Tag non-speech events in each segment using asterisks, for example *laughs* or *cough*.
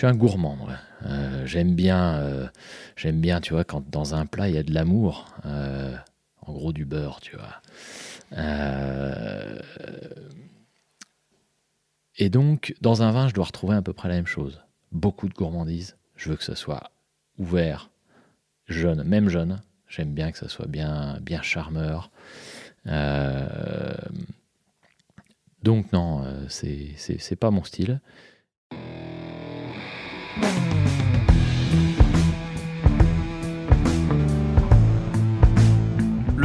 suis un gourmand, moi. Euh, j'aime bien, euh, j'aime bien, tu vois, quand dans un plat il y a de l'amour, euh, en gros du beurre, tu vois. et donc, dans un vin, je dois retrouver à peu près la même chose. Beaucoup de gourmandise. Je veux que ça soit ouvert, jeune, même jeune. J'aime bien que ça soit bien, bien charmeur. donc non, c'est pas mon style.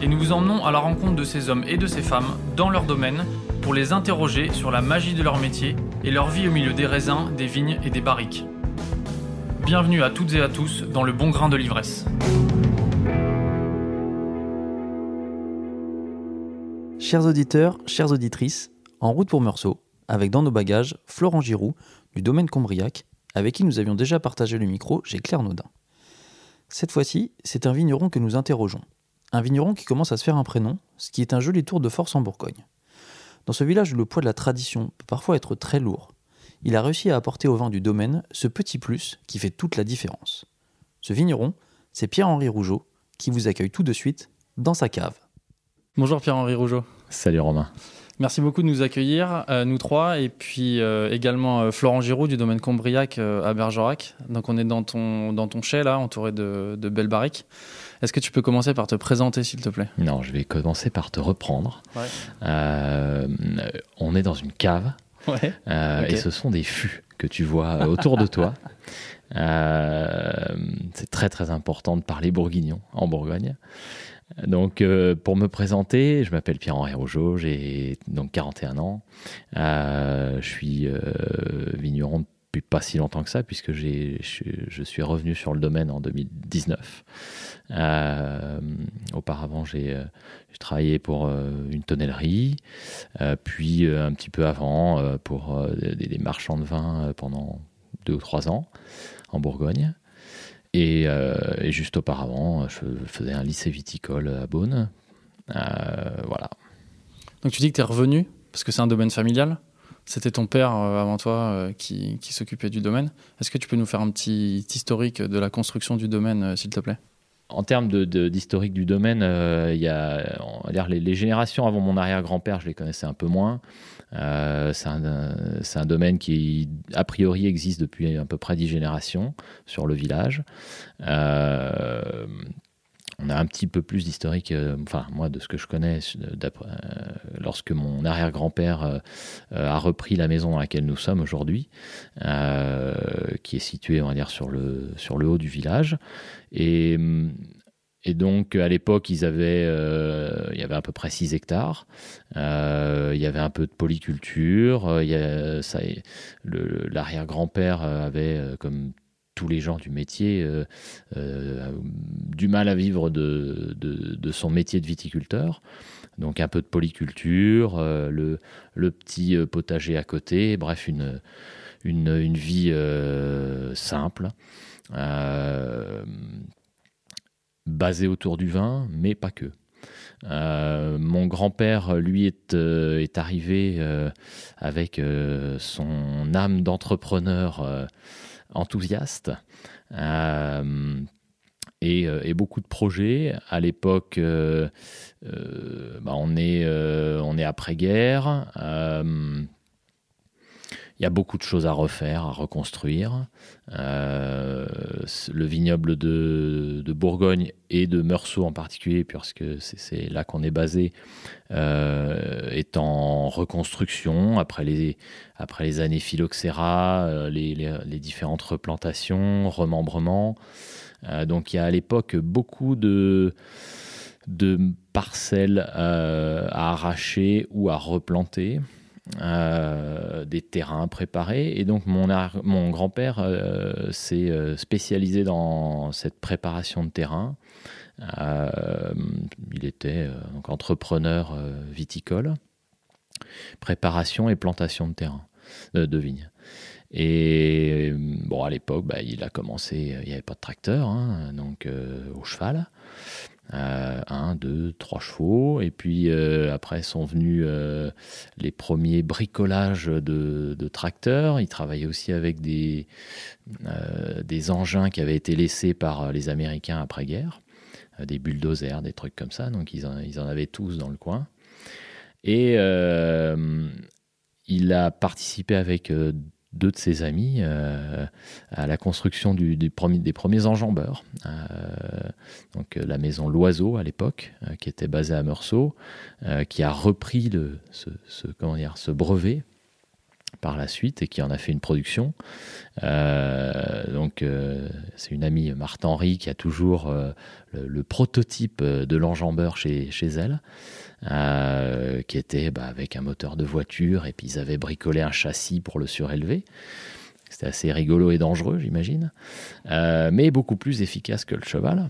et nous vous emmenons à la rencontre de ces hommes et de ces femmes dans leur domaine pour les interroger sur la magie de leur métier et leur vie au milieu des raisins, des vignes et des barriques. Bienvenue à toutes et à tous dans le bon grain de l'ivresse. Chers auditeurs, chères auditrices, en route pour Meursault, avec dans nos bagages Florent Giroux du domaine Combriac avec qui nous avions déjà partagé le micro chez Claire Naudin. Cette fois-ci, c'est un vigneron que nous interrogeons. Un vigneron qui commence à se faire un prénom, ce qui est un joli tour de force en Bourgogne. Dans ce village où le poids de la tradition peut parfois être très lourd, il a réussi à apporter au vin du domaine ce petit plus qui fait toute la différence. Ce vigneron, c'est Pierre-Henri Rougeau, qui vous accueille tout de suite dans sa cave. Bonjour Pierre-Henri Rougeau. Salut Romain. Merci beaucoup de nous accueillir, euh, nous trois, et puis euh, également euh, Florent Giroud du domaine Combriac à Bergerac. Donc on est dans ton, dans ton chai là, entouré de, de belles barriques. Est-ce que tu peux commencer par te présenter s'il te plaît? Non, je vais commencer par te reprendre. on est dans une cave, et ce sont des fûts que tu vois autour de toi. *laughs* c'est très très important de parler bourguignon en Bourgogne. Donc, euh, pour me présenter, je m'appelle Pierre-Henri Rougeau, j'ai donc 41 ans. Euh, je suis euh, vigneron depuis pas si longtemps que ça, puisque je, suis revenu sur le domaine en 2019. auparavant, j'ai travaillé pour une tonnellerie, puis un petit peu avant pour des, marchands de vin pendant deux ou trois ans en Bourgogne. Euh, et, juste auparavant, je faisais un lycée viticole à Beaune. Euh, voilà. Donc tu dis que tu es revenu parce que c'est un domaine familial? C'était ton père euh, avant toi qui, qui s'occupait du domaine. Est-ce que tu peux nous faire un petit historique de la construction du domaine, s'il te plaît? En termes d'historique du domaine, il y a, on va dire, les, générations avant mon arrière-grand-père, je les connaissais un peu moins. Euh, c'est un, domaine qui, a priori, existe depuis à peu près dix générations sur le village. Euh, on a un petit peu plus d'historique, euh, enfin moi de ce que je connais, lorsque mon arrière-grand-père a repris la maison dans laquelle nous sommes aujourd'hui, qui est située on va dire sur le, haut du village. Et donc, à l'époque, euh, il y avait à peu près 6 hectares. Euh, il y avait un peu de polyculture. Euh, l'arrière-grand-père avait, comme tous les gens du métier, du mal à vivre de, son métier de viticulteur. Donc, un peu de polyculture, le, le, petit potager à côté. Bref, une, vie simple basé autour du vin, mais pas que. Euh, mon grand-père, lui, est, euh, arrivé euh, avec son âme d'entrepreneur enthousiaste et, beaucoup de projets. À l'époque, bah, on est, on est après-guerre. Il y a beaucoup de choses à refaire, à reconstruire. Euh, le vignoble de, Bourgogne et de Meursault en particulier, puisque c'est là qu'on est basé, euh, est en reconstruction après les, années phylloxéra, euh, les, différentes replantations, remembrements. donc il y a à l'époque beaucoup de parcelles à arracher ou à replanter. Des terrains préparés. Et donc mon, grand-père s'est spécialisé dans cette préparation de terrain. il était donc entrepreneur viticole, préparation et plantation de terrain, de vignes. Et à l'époque, bah, il a commencé, il n'y avait pas de tracteur, hein, donc au cheval. Euh, un, deux, trois chevaux. Et puis euh, après sont venus euh, les premiers bricolages de, tracteurs. Il travaillait aussi avec des, des engins qui avaient été laissés par les Américains après-guerre, des bulldozers, des trucs comme ça. Donc ils en, ils en avaient tous dans le coin. Et il a participé avec deux de ses amis euh, à la construction des premiers enjambeurs. Euh, donc euh, la maison Loiseau à l'époque, qui était basée à Meursault, qui a repris ce brevet par la suite et qui en a fait une production. donc c'est une amie Marthe Henry qui a toujours le, prototype de l'enjambeur chez, elle. Euh, qui était bah, avec un moteur de voiture, et puis ils avaient bricolé un châssis pour le surélever. C'était assez rigolo et dangereux, j'imagine, euh, mais beaucoup plus efficace que le cheval.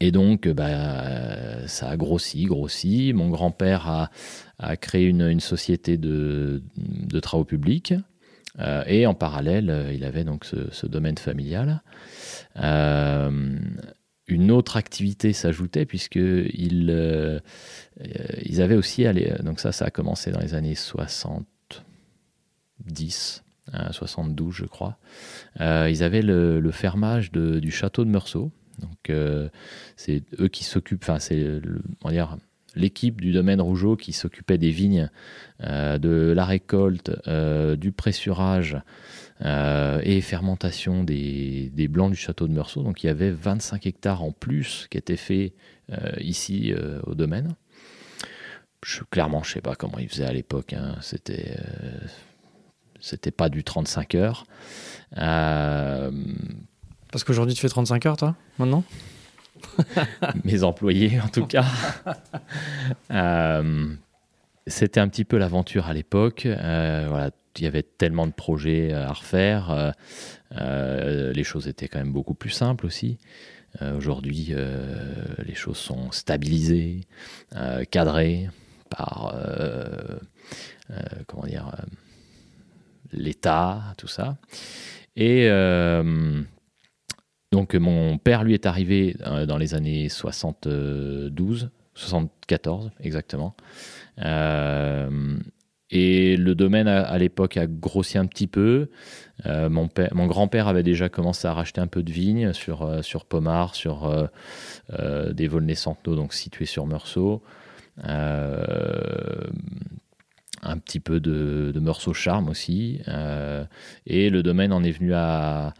Et donc, bah, ça a grossi, grossi. Mon grand-père a, créé une, société de, travaux publics. Euh, et en parallèle, il avait donc ce, domaine familial. Euh, une autre activité s'ajoutait puisqu'ils euh, ils avaient aussi allé, donc ça ça a commencé dans les années 70 72 hein, je crois euh, ils avaient le, fermage du château de Meursault donc euh, c'est eux qui s'occupent enfin c'est l'équipe du domaine Rougeau qui s'occupait des vignes de la récolte du pressurage euh, et fermentation des, blancs du château de Meursault. Donc il y avait 25 hectares en plus qui étaient faits euh, ici euh, au domaine. Clairement, je ne sais pas comment ils faisaient à l'époque. Hein. C'était c'était pas du 35 heures. Parce qu'aujourd'hui, tu fais 35 heures, toi, maintenant *laughs* Mes employés, en tout cas. *laughs* C'était un petit peu l'aventure à l'époque. voilà, il y avait tellement de projets à refaire. Euh, euh, les choses étaient quand même beaucoup plus simples aussi. Euh, aujourd'hui, les choses sont stabilisées, cadrées par comment dire l'État, tout ça. Et donc mon père, lui, est arrivé dans les années 72, 74 exactement. Et le domaine à, l'époque a grossi un petit peu. Euh, mon, grand-père avait déjà commencé à racheter un peu de vignes sur, euh, sur Pomard, sur euh, des Volnay-Centenot, donc situés sur Meursault. un petit peu de, de Meursault Charme aussi. et le domaine en est venu à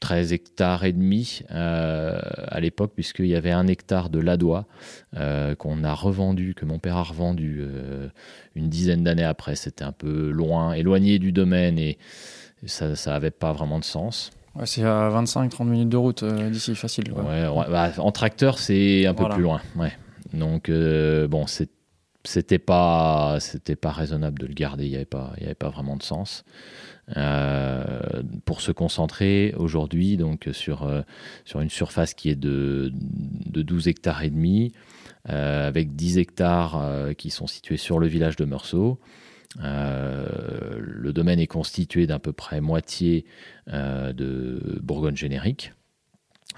13 hectares et demi euh, à l'époque, puisqu'il y avait un hectare de ladois euh, qu'on a revendu, que mon père a revendu euh, une dizaine d'années après. C'était un peu loin, éloigné du domaine et ça n'avait pas vraiment de sens. c'est à 25-30 minutes de route d'ici, facile. Ouais, bah, en tracteur, c'est un peu plus loin. Donc, bon, c'était pas, pas raisonnable de le garder, il n'y avait, pas, avait pas vraiment de sens. Euh, pour se concentrer aujourd'hui donc sur, euh, sur une surface qui est de, de 12 hectares et demi, euh, avec 10 hectares qui sont situés sur le village de Meursault. le domaine est constitué d'à peu près moitié de Bourgogne générique,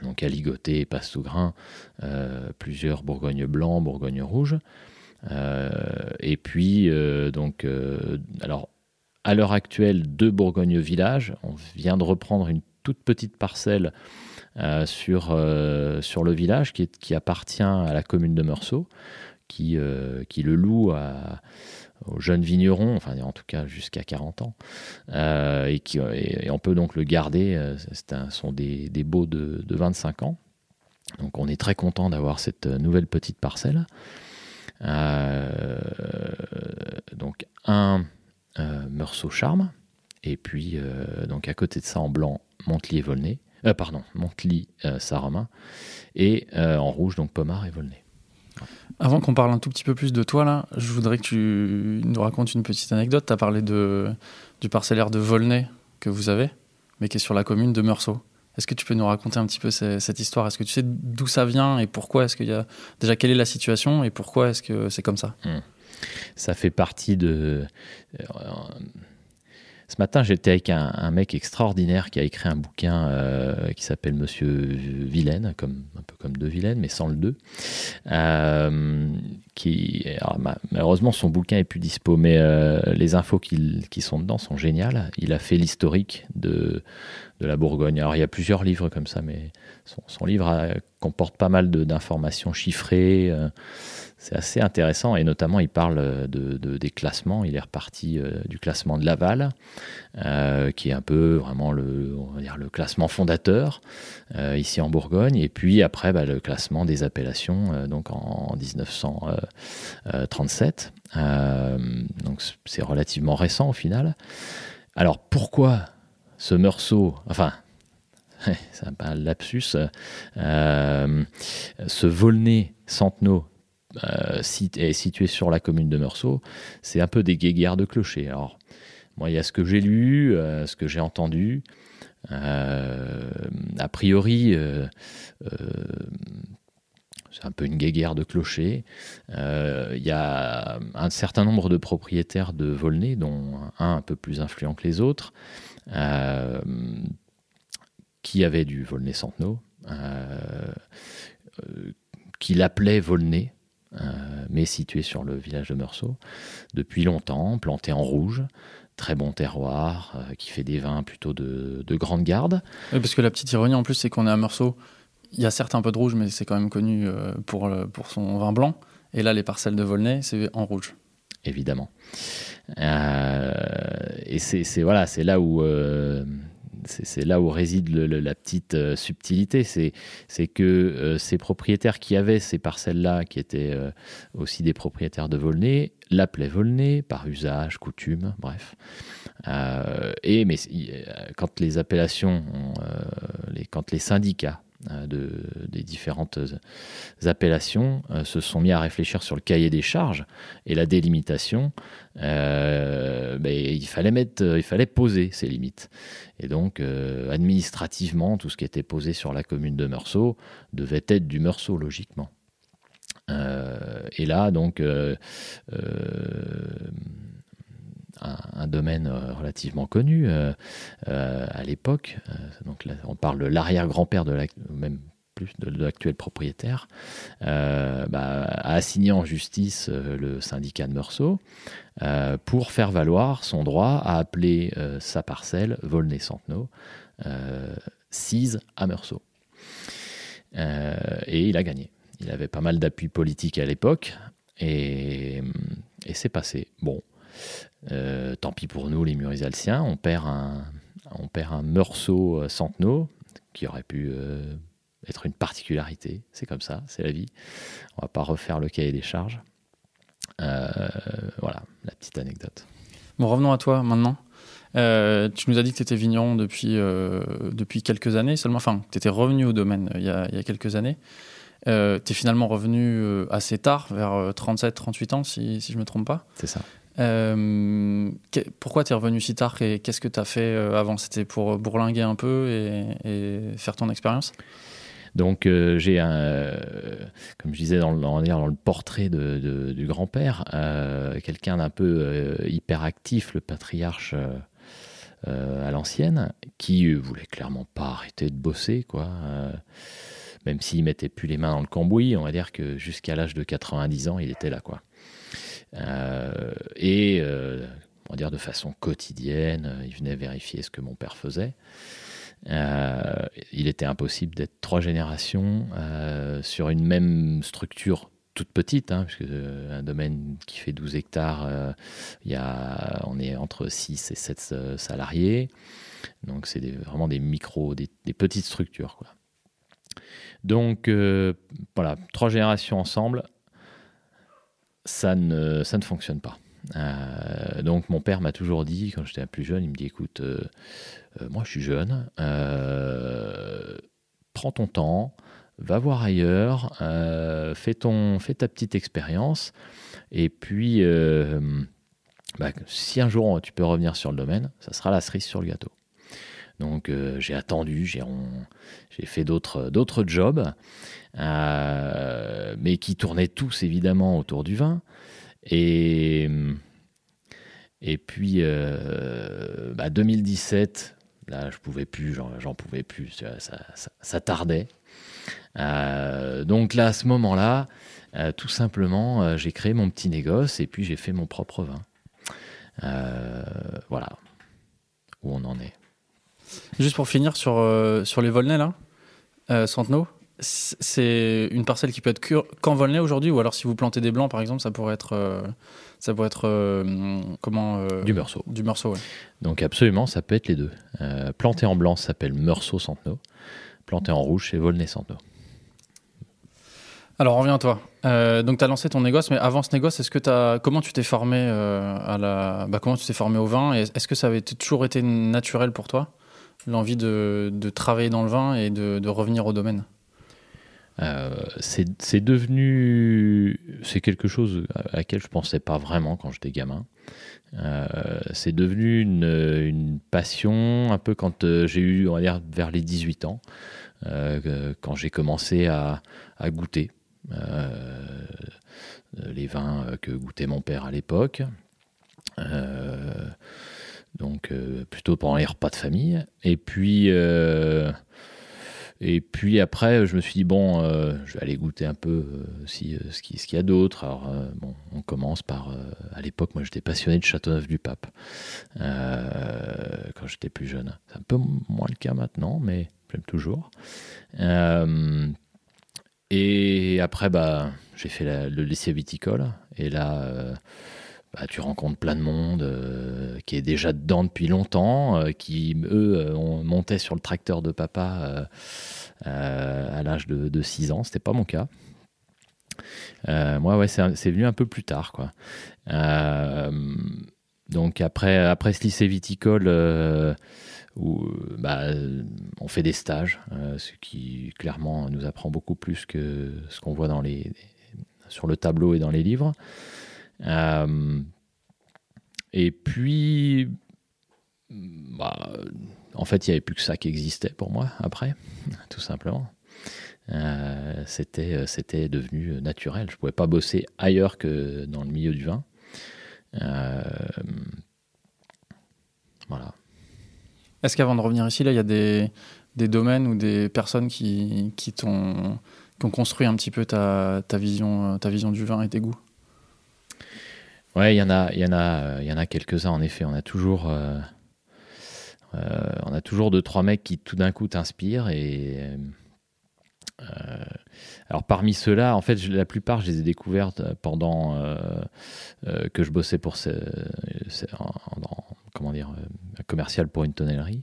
donc à ligoter, passe sous grain, plusieurs Bourgogne blanc, Bourgogne rouge. et puis, donc, alors, à l'heure actuelle de Bourgogne Village. On vient de reprendre une toute petite parcelle euh, sur, euh, sur le village qui, qui, appartient à la commune de Meursault, qui, euh, qui le loue aux jeunes vignerons, enfin en tout cas jusqu'à 40 ans, et, qui, et, on peut donc le garder. Ce sont des, des baux de, de, 25 ans. Donc on est très content d'avoir cette nouvelle petite parcelle. donc un euh, Meursault Charme, et puis euh, donc à côté de ça en blanc, Montely et Volnay, euh, pardon, Montely, Saint-Romain, et en rouge donc Pomard et Volnay. Avant qu'on parle un tout petit peu plus de toi, là, je voudrais que tu nous racontes une petite anecdote. Tu as parlé de, du parcellaire de Volnay que vous avez, mais qui est sur la commune de Meursault. Est-ce que tu peux nous raconter un petit peu cette histoire? Est-ce que tu sais d'où ça vient et pourquoi Est-ce qu'il y a déjà quelle est la situation et pourquoi est-ce que c'est comme ça? Hmm. Ça fait partie de. Euh, ce matin, j'étais avec un, mec extraordinaire qui a écrit un bouquin euh, qui s'appelle Monsieur Vilaine, un peu comme De Vilaine, mais sans le 2. Euh, malheureusement, son bouquin est plus dispo, mais euh, les infos qui, sont dedans sont géniales. Il a fait l'historique de, de la Bourgogne. Alors, il y a plusieurs livres comme ça, mais son livre comporte pas mal d'informations chiffrées c'est assez intéressant et notamment il parle de, des classements. Il est reparti euh, du classement de Laval, euh, qui est un peu vraiment le, le classement fondateur euh, ici en Bourgogne, et puis après bah, le classement des appellations donc en, 1937. donc c'est relativement récent au final. Alors pourquoi ce Meursault, enfin *laughs* c'est un lapsus, ce Volnay Centenot euh, est situé sur la commune de Meursault, c'est un peu des guéguerres de clochers. Alors, moi, il y a ce que j'ai lu, euh, ce que j'ai entendu. Euh, a priori, c'est un peu une guéguerre de clochers. Il y a un certain nombre de propriétaires de Volnay, dont un un peu plus influent que les autres, qui avaient du Volnay-Centenot, qui l'appelaient Volnay. Euh, mais situé sur le village de Meursault, depuis longtemps, planté en rouge, très bon terroir, euh, qui fait des vins plutôt de, grande garde. Oui, parce que la petite ironie en plus, c'est qu'on est à Meursault, il y a certes un peu de rouge, mais c'est quand même connu euh, pour, pour son vin blanc. Et là, les parcelles de Volnay, c'est en rouge. Évidemment. et c'est voilà, c'est là où c'est là où réside la petite euh, subtilité. C'est que euh, ces propriétaires qui avaient ces parcelles-là, qui étaient euh, aussi des propriétaires de Volnay, l'appelaient Volnay par usage, coutume, bref. et quand les appellations, quand les syndicats de, des différentes appellations euh, se sont mis à réfléchir sur le cahier des charges et la délimitation, euh, ben, il, fallait mettre, il fallait poser ces limites. Et donc, administrativement, tout ce qui était posé sur la commune de Meursault devait être du Meursault, logiquement. et là, donc, un, domaine euh, relativement connu euh, euh, à l'époque. donc on parle de l'arrière-grand-père de même plus de, l'actuel propriétaire, bah, a assigné en justice le syndicat de Meursault pour faire valoir son droit à appeler sa parcelle Volnay-Centenot, cise à Meursault. et il a gagné. Il avait pas mal d'appui politique à l'époque et, et c'est passé. Bon, euh, tant pis pour nous, les Murisalsiens. On perd un, on perd un Meursault euh, Centenot, qui aurait pu euh, être une particularité. C'est comme ça, c'est la vie. On va pas refaire le cahier des charges. voilà, la petite anecdote. Bon, revenons à toi maintenant. tu nous as dit que tu étais vigneron depuis, depuis quelques années seulement. Enfin, tu étais revenu au domaine il y a, il y a quelques années. tu es finalement revenu assez tard, vers 37-38 ans, si, si je ne me trompe pas. C'est ça. Euh, pourquoi tu es revenu si tard et qu'est-ce que tu as fait euh, avant? C'était pour bourlinguer un peu et, faire ton expérience? Donc euh, j'ai comme je disais dans le, dans le portrait du grand-père, quelqu'un d'un peu hyperactif, le patriarche à l'ancienne, qui voulait clairement pas arrêter de bosser, quoi. même s'il mettait plus les mains dans le cambouis, on va dire que jusqu'à l'âge de 90 ans, il était là, quoi. Euh, et euh, on va dire de façon quotidienne, il venait vérifier ce que mon père faisait. Euh, il était impossible d'être trois générations sur une même structure toute petite, hein, puisque un domaine qui fait 12 hectares, il y a, on est entre 6 et 7 salariés. Donc c'est vraiment des micros, des, petites structures. Donc voilà, trois générations ensemble, ça ne, ça ne fonctionne pas. Euh, donc mon père m'a toujours dit, quand j'étais plus jeune, il me dit, écoute, euh, euh, moi je suis jeune, prends ton temps, va voir ailleurs, fais, ton, fais ta petite expérience, et puis bah, si un jour tu peux revenir sur le domaine, ça sera la cerise sur le gâteau. Donc j'ai attendu, j'ai fait d'autres jobs, mais qui tournaient tous évidemment autour du vin. Et, puis, 2017, euh, bah, là, je pouvais plus, j'en pouvais plus, ça, tardait. Euh, donc là, à ce moment-là, euh, tout simplement, j'ai créé mon petit négoce et puis j'ai fait mon propre vin. voilà où on en est. Juste pour finir sur, sur les Volnay, là, Centenot, c'est une parcelle qui peut être qu'en Volnay aujourd'hui, ou alors si vous plantez des blancs, par exemple, ça pourrait être, euh, ça pourrait être euh, comment euh, Du meursault. Du meursault, ouais. Donc absolument, ça peut être les deux. planté en blanc, s'appelle meursault centenot. Planté en rouge, c'est Volnay centenot. Alors, reviens à toi. donc, tu as lancé ton négoce, mais avant ce négoce, est-ce que as, comment tu t'es formé à la, bah, comment tu t'es formé au vin Est-ce que ça avait toujours été naturel pour toi, l'envie de, travailler dans le vin et de, revenir au domaine euh, c'est devenu, c'est quelque chose à laquelle je pensais pas vraiment quand j'étais gamin. Euh, c'est devenu une, passion un peu quand euh, j'ai eu, on va dire, vers les 18 ans, quand j'ai commencé à goûter les vins que goûtait mon père à l'époque. Donc plutôt pendant les repas de famille. Et puis et puis après, je me suis dit, bon, euh, je vais aller goûter un peu euh, si, euh, ce qu'il y a d'autre. Alors, bon, on commence par. à l'époque, moi, j'étais passionné de Châteauneuf-du-Pape quand j'étais plus jeune. C'est un peu moins le cas maintenant, mais j'aime toujours. et après, bah, j'ai fait le lycée viticole. Et là bah, tu rencontres plein de monde euh, qui est déjà dedans depuis longtemps, euh, qui, eux, euh, on montait sur le tracteur de papa à l'âge de, de, 6 ans. C'était pas mon cas. moi, ouais, c'est venu un peu plus tard. Quoi. donc, après, après ce lycée viticole, où bah, on fait des stages, ce qui clairement nous apprend beaucoup plus que ce qu'on voit dans les, sur le tableau et dans les livres. Euh, et puis, bah, en fait, il n'y avait plus que ça qui existait pour moi après, *laughs* tout simplement. Euh, c'était, c'était devenu naturel. Je ne pouvais pas bosser ailleurs que dans le milieu du vin. Euh, voilà. Est-ce qu'avant de revenir ici, là, il y a des, des domaines ou des personnes qui, qui, t'ont, qui ont construit un petit peu ta, ta, vision, ta vision du vin et tes goûts? Ouais, il y en a, il y en a, il y en a quelques-uns en effet. On a toujours, euh, euh, on a toujours deux trois mecs qui tout d'un coup t'inspirent et euh, alors parmi ceux-là, en fait, la plupart, je les ai découvertes pendant que je bossais pour ce, comment dire, commercial pour une tonnellerie.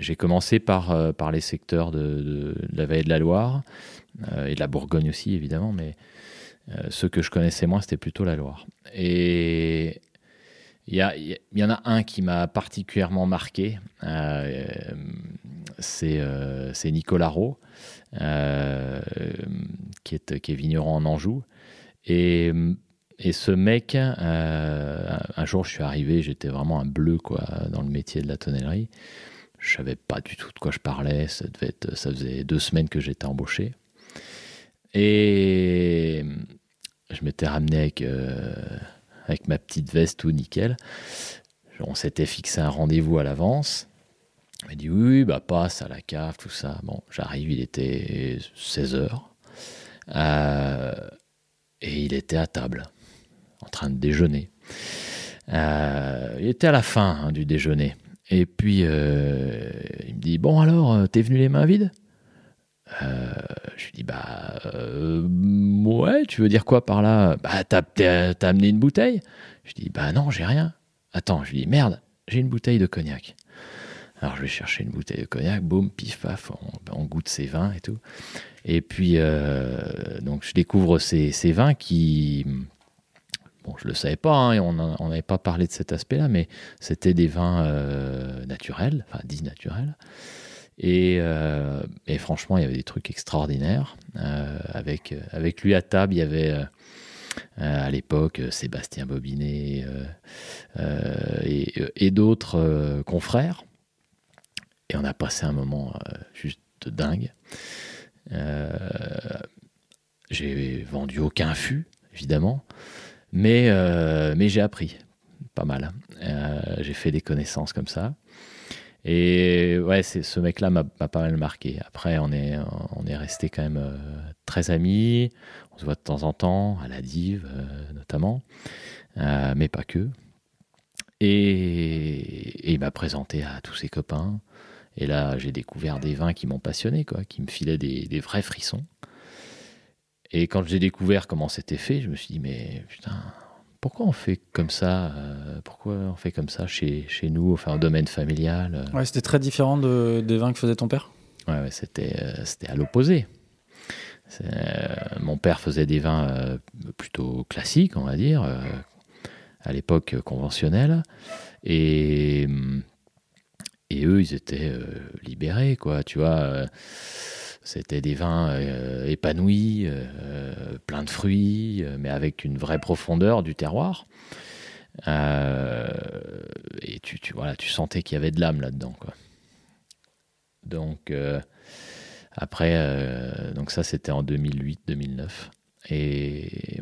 j'ai commencé par, par les secteurs de, de, la vallée de la Loire et de la Bourgogne aussi, évidemment, mais euh, ceux que je connaissais moins, c'était plutôt la Loire. Et il y, y, en a un qui m'a particulièrement marqué, euh, euh, c'est Nicolas Rowe, qui, est, qui est vigneron en Anjou. Et, et ce mec, un jour je suis arrivé, j'étais vraiment un bleu quoi, dans le métier de la tonnellerie. Je savais pas du tout de quoi je parlais, ça, devait ça faisait deux semaines que j'étais embauché. Et je m'étais ramené avec, euh, avec ma petite veste tout nickel. On s'était fixé un rendez-vous à l'avance. Il m'a dit oui, bah passe à la cave, tout ça. Bon, j'arrive, il était 16 heures. Euh, et il était à table, en train de déjeuner. Euh, il était à la fin hein, du déjeuner. Et puis, il me dit, bon alors, t'es venu les mains vides? Euh, je lui dis bah euh, ouais, tu veux dire quoi par là? Bah t'as, amené une bouteille? Je dis bah non, j'ai rien. Attends, je lui dis merde, j'ai une bouteille de cognac. Alors je vais chercher une bouteille de cognac, boum, pif paf, on, goûte ces vins et tout. Et puis euh, donc je découvre ces, ces, vins qui bon je le savais pas, hein, et on n'avait pas parlé de cet aspect-là, mais c'était des vins naturels, enfin dits naturels Et, euh, et, franchement, il y avait des trucs extraordinaires. Euh, avec, avec lui à table, il y avait euh, à l'époque Sébastien Bobinet et, et d'autres confrères. Et on a passé un moment juste dingue. j'ai vendu aucun fût, évidemment, mais, mais j'ai appris pas mal. j'ai fait des connaissances comme ça. Et ouais, c'est, ce mec-là m'a, pas mal marqué. Après, on est, on est resté quand même euh, très amis. On se voit de temps en temps, à la Dive euh, notamment, euh, mais pas que. Et, il m'a présenté à tous ses copains. Et là, j'ai découvert des vins qui m'ont passionné, quoi, qui me filaient des, des vrais frissons. Et quand j'ai découvert comment c'était fait, je me suis dit, mais putain, pourquoi on fait comme ça euh, Pourquoi on fait comme ça chez, chez nous, enfin, au domaine familial euh? Ouais, c'était très différent de, des vins que faisait ton père? Ouais, c'était, euh, c'était à l'opposé. mon père faisait des vins plutôt classiques, on va dire, à l'époque conventionnelle. Et, et eux, ils étaient libérés, quoi, tu vois c'était des vins euh, épanouis, euh, pleins de fruits, euh, mais avec une vraie profondeur du terroir. et tu, voilà, tu sentais qu'il y avait de l'âme là-dedans. Donc, après, donc ça, c'était en 2008-2009. Et,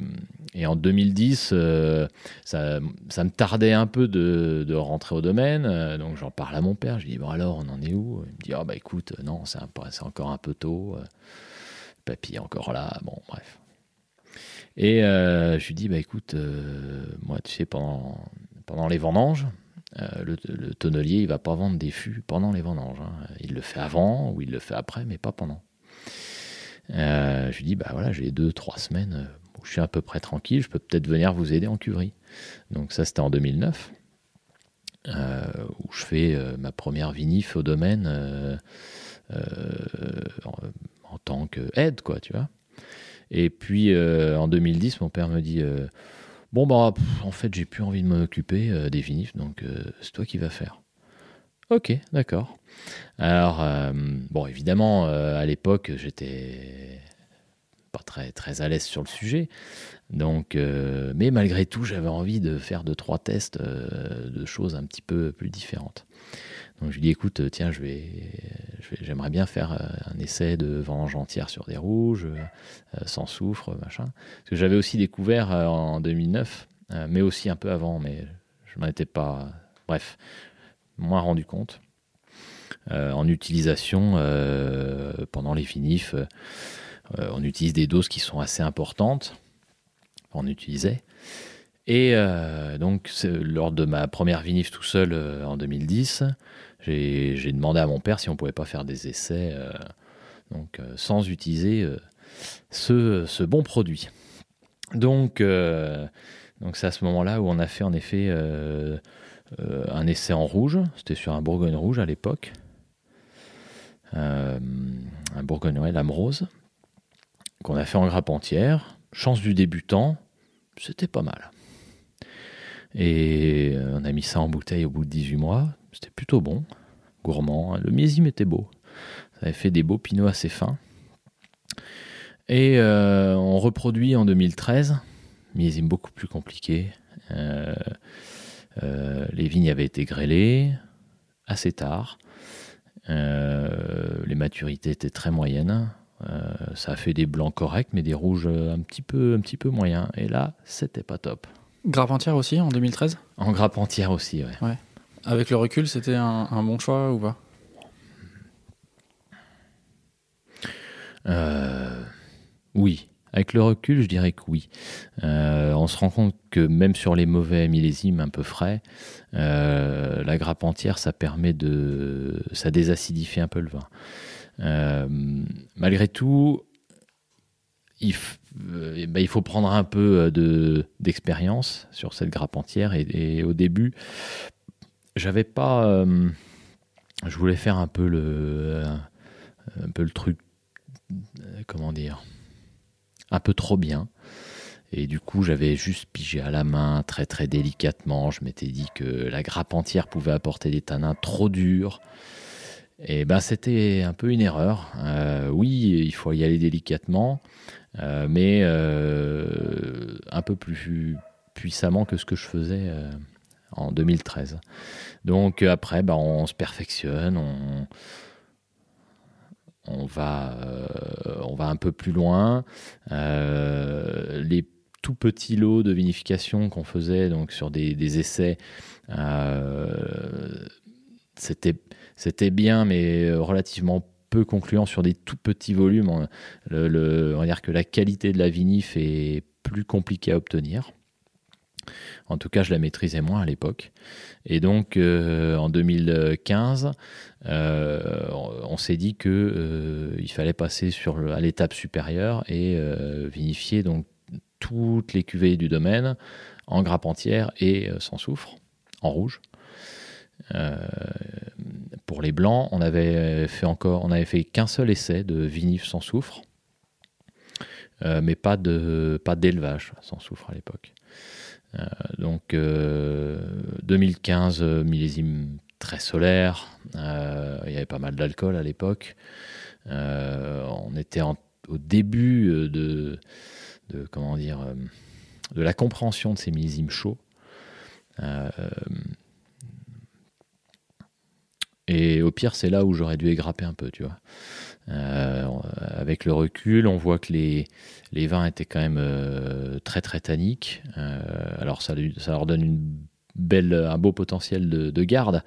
en 2010, euh, ça, me tardait un peu de, rentrer au domaine. Euh, donc j'en parle à mon père. Je lui dis Bon, alors, on en est où? Il me dit Ah, bah écoute, non, c'est encore un peu tôt. Euh, papy est encore là. Bon, bref. Et je lui dis Bah écoute, moi, tu sais, pendant, pendant les vendanges, le, tonnelier, il va pas vendre des fûts pendant les vendanges. Hein. Il le fait avant ou il le fait après, mais pas pendant. Euh, je lui dis, bah voilà, j'ai deux, trois semaines où je suis à peu près tranquille, je peux peut-être venir vous aider en cuverie. Donc ça, c'était en 2009, euh, où je fais euh, ma première vinif au domaine en, tant qu'aide, quoi, tu vois. Et puis en 2010, mon père me dit, bon bah, en fait, j'ai plus envie de m'occuper des vinifs, donc c'est toi qui vas faire. Ok, d'accord. Alors, euh, bon, évidemment, euh, à l'époque, j'étais pas très, très à l'aise sur le sujet. Donc, euh, mais malgré tout, j'avais envie de faire deux, trois tests de choses un petit peu plus différentes. Donc, je lui dis, écoute, tiens, je vais, j'aimerais bien faire un essai de vendange entière sur des rouges, sans soufre, machin. Parce que j'avais aussi découvert en 2009, mais aussi un peu avant, mais je n'en étais pas. Bref, moins rendu compte. Euh, en utilisation, euh, pendant les finifs, euh, on utilise des doses qui sont assez importantes. On utilisait. Et donc, lors de ma première vinif tout seul en 2010, j'ai demandé à mon père si on pouvait pas faire des essais sans utiliser ce, ce, bon produit. Donc, donc c'est à ce moment-là où on a fait en effet un essai en rouge, c'était sur un Bourgogne rouge à l'époque, un Bourgogne ouais, lame rose, qu'on a fait en grappe entière. Chance du débutant, c'était pas mal. Et euh, on a mis ça en bouteille au bout de 18 mois, c'était plutôt bon, gourmand. Le millésime était beau, ça avait fait des beaux pinots assez fins. Et on reproduit en 2013, millésime beaucoup plus compliqué. Euh, les vignes avaient été grêlées assez tard. Euh, les maturités étaient très moyennes. Euh, ça a fait des blancs corrects, mais des rouges un petit peu, un petit peu moyens. Et là, c'était pas top. Grappe entière aussi en 2013 En grappe entière aussi, ouais. ouais. Avec le recul, c'était un, un, bon choix ou pas? Oui. Avec le recul, je dirais que oui. Euh, on se rend compte que même sur les mauvais millésimes un peu frais, euh, la grappe entière, ça permet de, ça désacidifie un peu le vin. Euh, malgré tout, il, ben, il, faut prendre un peu de d'expérience sur cette grappe entière. Et, au début, j'avais pas, je voulais faire un peu le, un peu le truc, comment dire un peu trop bien. Et du coup, j'avais juste pigé à la main, très très délicatement. Je m'étais dit que la grappe entière pouvait apporter des tanins trop durs. Et ben c'était un peu une erreur. oui, il faut y aller délicatement, mais un peu plus puissamment que ce que je faisais en 2013. Donc après, ben, on se perfectionne, on, on va, euh, on va un peu plus loin. Euh, les tout petits lots de vinification qu'on faisait donc sur des, essais, euh, c'était, bien, mais relativement peu concluant sur des tout petits volumes. on va dire que la qualité de la vinif est plus compliquée à obtenir. En tout cas, je la maîtrisais moins à l'époque. Et donc, en 2015, euh, on s'est dit que euh, il fallait passer à l'étape supérieure et vinifier donc toutes les cuvées du domaine en grappe entière et sans soufre, en rouge. pour les blancs, on avait fait encore, on avait fait qu'un seul essai de vinif sans soufre, mais pas pas d'élevage sans soufre à l'époque. Euh, donc 2015, euh, millésime très solaire. Euh, il y avait pas mal d'alcool à l'époque. on était au début de, comment dire de la compréhension de ces millésimes chauds. et au pire, c'est là où j'aurais dû égrapper un peu, tu vois. Euh, avec le recul, on voit que les, vins étaient quand même euh, très très tanniques. Euh, alors ça, leur donne une belle, un beau potentiel de, garde,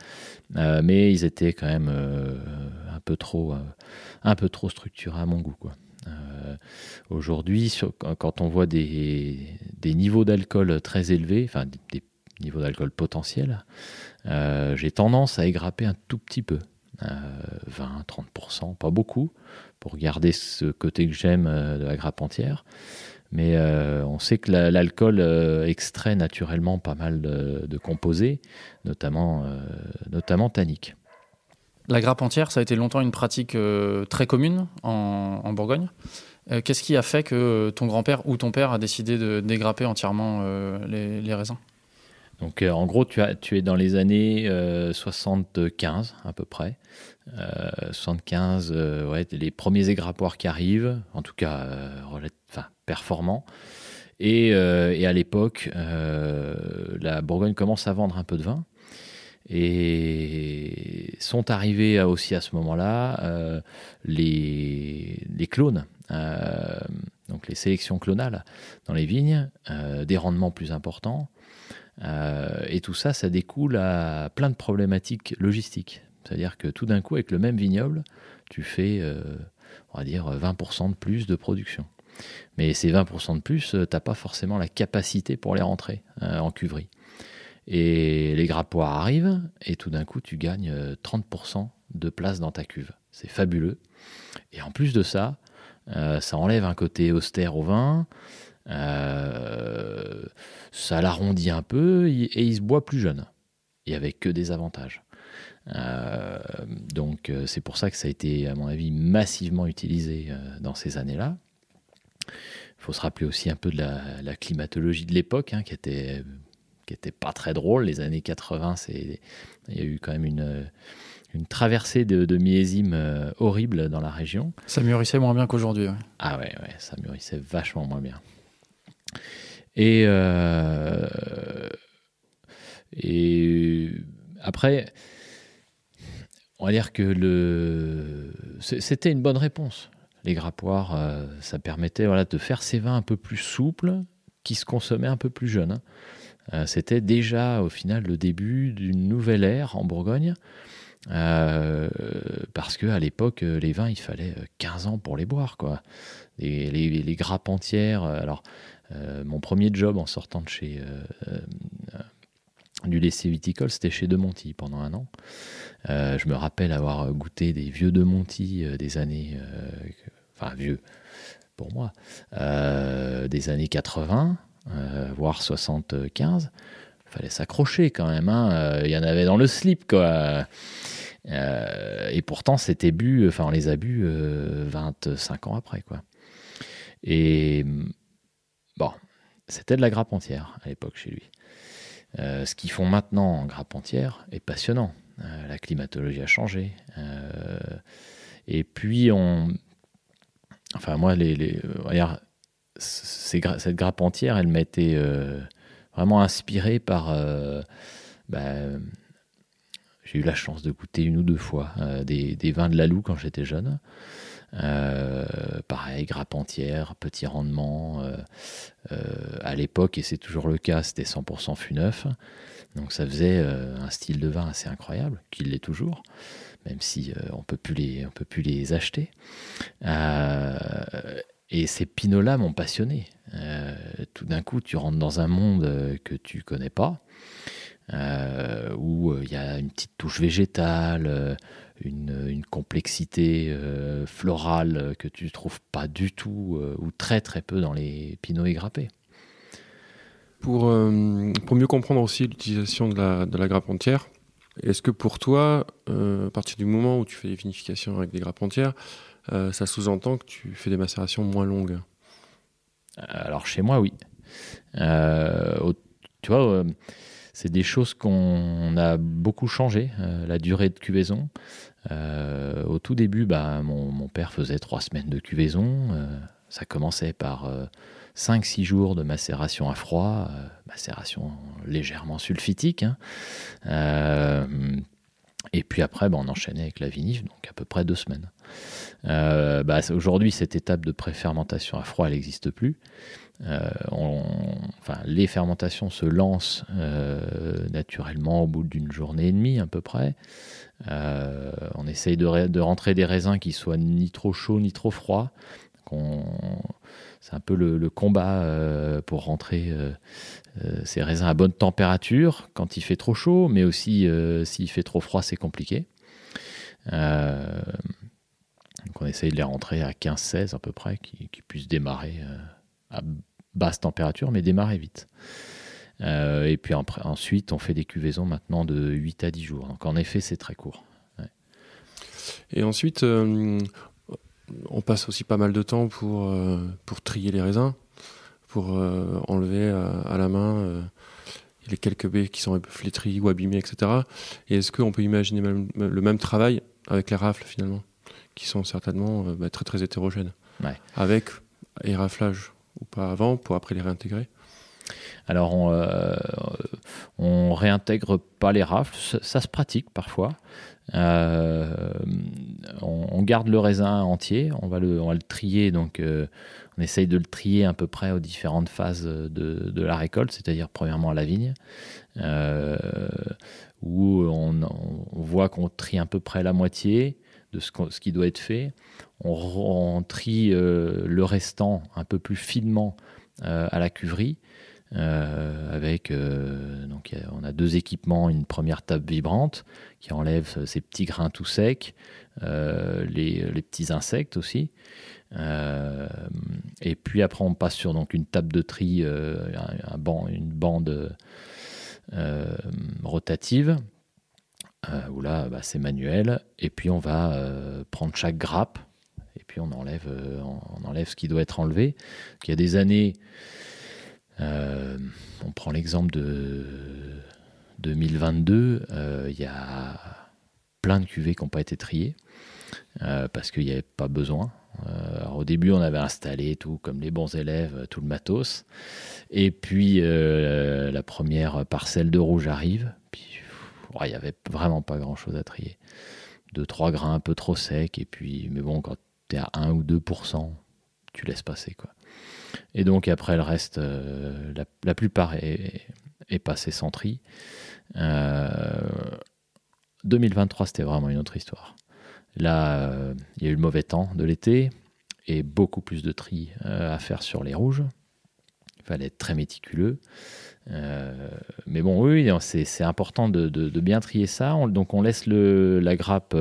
mais ils étaient quand même un peu trop, un peu trop structurés à mon goût. Aujourd'hui, quand on voit des, des niveaux d'alcool très élevés, enfin des, niveaux d'alcool potentiels, j'ai tendance à égrapper un tout petit peu. 20-30%, euh, pas beaucoup, pour garder ce côté que j'aime euh, de la grappe entière. Mais euh, on sait que l'alcool extrait naturellement pas mal de, composés, notamment, notamment tanniques. La grappe entière, ça a été longtemps une pratique très commune en, Bourgogne. Qu'est-ce qui a fait que ton grand-père ou ton père a décidé de dégrapper entièrement les raisins? Donc euh, en gros, tu, as, tu, es dans les années 75 euh, à peu près. 75, euh, ouais, les premiers égrappoirs qui arrivent, en tout cas enfin, performants. Et, à l'époque, la Bourgogne commence à vendre un peu de vin. Et sont arrivés aussi à ce moment-là les, les, clones, donc les sélections clonales dans les vignes, des rendements plus importants. Euh, et tout ça, ça découle à plein de problématiques logistiques. C'est-à-dire que tout d'un coup, avec le même vignoble, tu fais, euh, on va dire, 20% de plus de production. Mais ces 20% de plus, euh, tu n'as pas forcément la capacité pour les rentrer en cuverie. Et les grappoirs arrivent, et tout d'un coup, tu gagnes 30% de place dans ta cuve. C'est fabuleux. Et en plus de ça, ça enlève un côté austère au vin, euh, ça l'arrondit un peu et il se boit plus jeune. Et avec que des avantages. Euh, donc euh, c'est pour ça que ça a été, à mon avis, massivement utilisé dans ces années-là. Il faut se rappeler aussi un peu de la, climatologie de l'époque, hein, qui était qui était pas très drôle. Les années 80, c'est il y a eu quand même une une traversée de, de millésimes horribles dans la région. Ça mûrissait moins bien qu'aujourd'hui. Ah ouais, ouais, ça mûrissait vachement moins bien. Et, euh, et après, on va dire que le... c'était une bonne réponse. Les grappoirs, euh, ça permettait voilà, de faire ces vins un peu plus souples qui se consommaient un peu plus jeunes. Hein. Euh, c'était déjà au final le début d'une nouvelle ère en Bourgogne. parce que à l'époque, les vins, il fallait 15 ans pour les boire, quoi. Les, grappes entières. Alors, euh, mon premier job en sortant de chez euh, euh, du lycée viticole, c'était chez De Monti pendant un an. je me rappelle avoir goûté des vieux De Monti des années, enfin vieux pour moi, des années 80, voire 75. Fallait s'accrocher quand même. Hein. Il y en avait dans le slip quoi. et pourtant, c'était bu, enfin, on les a bu 25 ans après, quoi. Et Bon, c'était de la grappe entière à l'époque chez lui. Euh, ce qu'ils font maintenant en grappe entière est passionnant. la climatologie a changé. et puis, on. Enfin, moi, les, les cette grappe entière, elle m'a été vraiment inspirée par. Bah, j'ai eu la chance de goûter une ou deux fois des, des, vins de la Loue quand j'étais jeune. Euh, pareil, grappe entière, petit rendement. Euh, euh, à l'époque, et c'est toujours le cas, c'était 100% fût neuf. Donc ça faisait un style de vin assez incroyable, qu'il l'est toujours, même si on peut plus les, peut plus les acheter. et ces pinots-là m'ont passionné. tout d'un coup, tu rentres dans un monde que tu connais pas. où il y a une petite touche végétale, une, complexité euh, florale que tu ne trouves pas du tout euh, ou très très peu dans les pinots et grappés. Pour, euh, pour mieux comprendre aussi l'utilisation de la, de la grappe entière, est-ce que pour toi, à partir du moment où tu fais des vinifications avec des grappes entières, ça sous-entend que tu fais des macérations moins longues? Alors chez moi, oui. tu vois, c'est des choses qu'on a beaucoup changé, la durée de cuvaison. Euh, au tout début, bah, mon, père faisait trois semaines de cuvaison. Euh, ça commençait par 5-6 euh, jours de macération à froid, macération légèrement sulfitique. Hein. et puis après, bah, on enchaînait avec la vinif, donc à peu près deux semaines. Bah, aujourd'hui, cette étape de préfermentation à froid, elle n'existe plus. enfin, les fermentations se lancent naturellement au bout d'une journée et demie à peu près. Euh, on essaye de, rentrer des raisins qui soient ni trop chauds ni trop froids. C'est un peu le, combat euh, pour rentrer euh, ces raisins à bonne température quand il fait trop chaud, mais aussi s'il fait trop froid, c'est compliqué. on essaye de les rentrer à 15-16 à peu près, qui puissent démarrer à basse température, mais démarrer vite. Euh, et puis ensuite, on fait des cuvaisons maintenant de 8 à 10 jours. Donc en effet, c'est très court. Et ensuite, euh, on passe aussi pas mal de temps pour, euh, pour trier les raisins, pour enlever à la main les quelques baies qui sont un peu flétries ou abîmées, etc. Et est-ce qu'on peut imaginer le même travail avec les rafles finalement, qui sont certainement bah, très très hétérogènes, avec éraflage ou pas avant pour après les réintégrer? Alors, on, euh, réintègre pas les rafles, ça, se pratique parfois. Euh, on, garde le raisin entier, on va le, trier, donc euh, on essaye de le trier à peu près aux différentes phases de, la récolte, c'est-à-dire premièrement à la vigne, où on, voit qu'on trie à peu près la moitié de ce, qui doit être fait. On, trie le restant un peu plus finement à la cuverie. Euh, avec euh, donc on a deux équipements, une première table vibrante qui enlève ces petits grains tout secs, euh, les, petits insectes aussi. et puis après on passe sur donc une table de tri, une bande rotative où là bah, c'est manuel. Et puis on va prendre chaque grappe et puis on enlève, on enlève ce qui doit être enlevé. Il y a des années euh, on prend l'exemple de 2022, euh, il y a plein de cuvées qui n'ont pas été triées euh, parce qu'il n'y avait pas besoin. au début, on avait installé tout comme les bons élèves, tout le matos. Et puis, la première parcelle de rouge arrive. Puis, il n'y avait vraiment pas grand-chose à trier. Deux, trois grains un peu trop secs. Et puis, mais bon, quand tu es à 1 ou 2%, tu laisses passer. quoi. Et donc après, le reste, euh, la, plupart est, passé sans tri. 2023, euh, c'était vraiment une autre histoire. Là, euh, il y a eu le mauvais temps de l'été et beaucoup plus de tri à faire sur les rouges. Il fallait être très méticuleux. mais bon, oui, c'est important de, bien trier ça. donc on laisse la grappe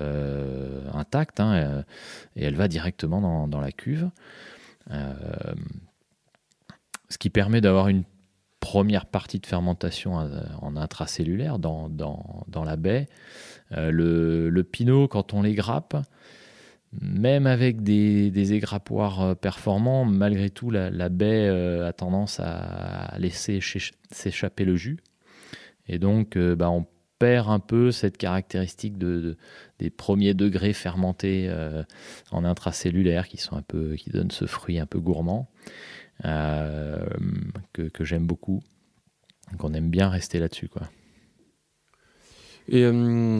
intacte hein, et elle va directement dans la cuve. Euh, ce qui permet d'avoir une première partie de fermentation euh, en intracellulaire dans, la baie. Euh, le, pinot, quand on les grappe, même avec des, des égrappoirs performants, malgré tout, la, baie a tendance à laisser s'échapper le jus. Et donc, bah, on perd un peu cette caractéristique de, des premiers degrés fermentés en intracellulaire qui sont un peu qui donnent ce fruit un peu gourmand que, que j'aime beaucoup. Donc on aime bien rester là-dessus quoi. Et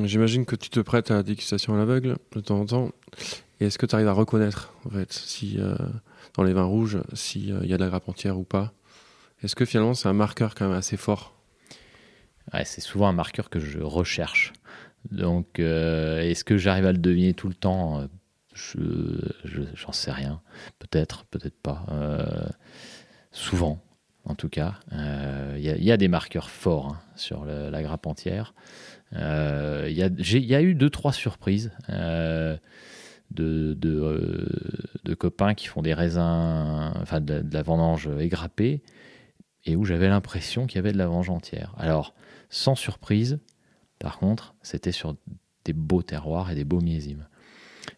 j'imagine que tu te prêtes à la dégustation à l'aveugle de temps en temps. Et est-ce que tu arrives à reconnaître, en fait, si dans les vins rouges, s'il y a de la grappe entière ou pas? Est-ce que finalement c'est un marqueur quand même assez fort C'est souvent un marqueur que je recherche. Donc, euh, est-ce que j'arrive à le deviner tout le temps? Je j'en sais rien. Peut-être, peut-être pas. Euh, souvent, en tout cas, euh, il y, a des marqueurs forts hein, sur la grappe entière. Il y, a eu deux trois surprises de, euh, de, copains qui font des raisins, enfin de, la vendange égrappée, et où j'avais l'impression qu'il y avait de la vendange entière. Alors, sans surprise, par contre, c'était sur des beaux terroirs et des beaux millésimes.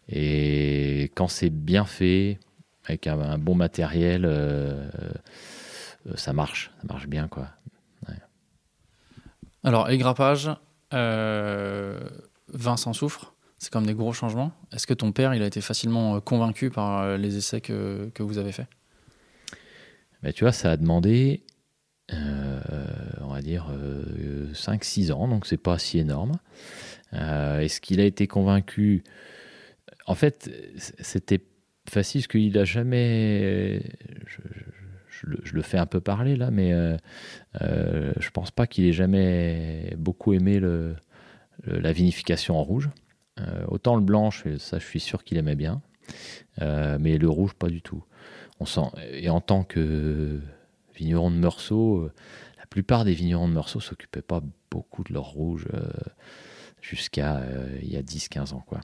Et quand c'est bien fait, avec un, bon matériel, euh, euh, ça marche, ça marche bien, quoi. Alors, égrappage, vin sans soufre c'est comme des gros changements. Est-ce que ton père, il a été facilement euh, convaincu par euh, les essais que, que vous avez faits? Bah, Tu vois, ça a demandé, euh, on va dire, 5-6 ans, donc c'est pas si énorme. Est-ce qu'il a été convaincu? En fait, c'était facile parce qu'il a jamais. Je, le, fais un peu parler là, mais je pense pas qu'il ait jamais beaucoup aimé la vinification en rouge. Euh, autant le blanc, ça je suis sûr qu'il aimait bien, euh, mais le rouge pas du tout. On sent, et en tant que vigneron de Meursault, euh, la plupart des vignerons de Meursault s'occupaient pas beaucoup de leur rouge jusqu'à il y a 10-15 ans. Quoi.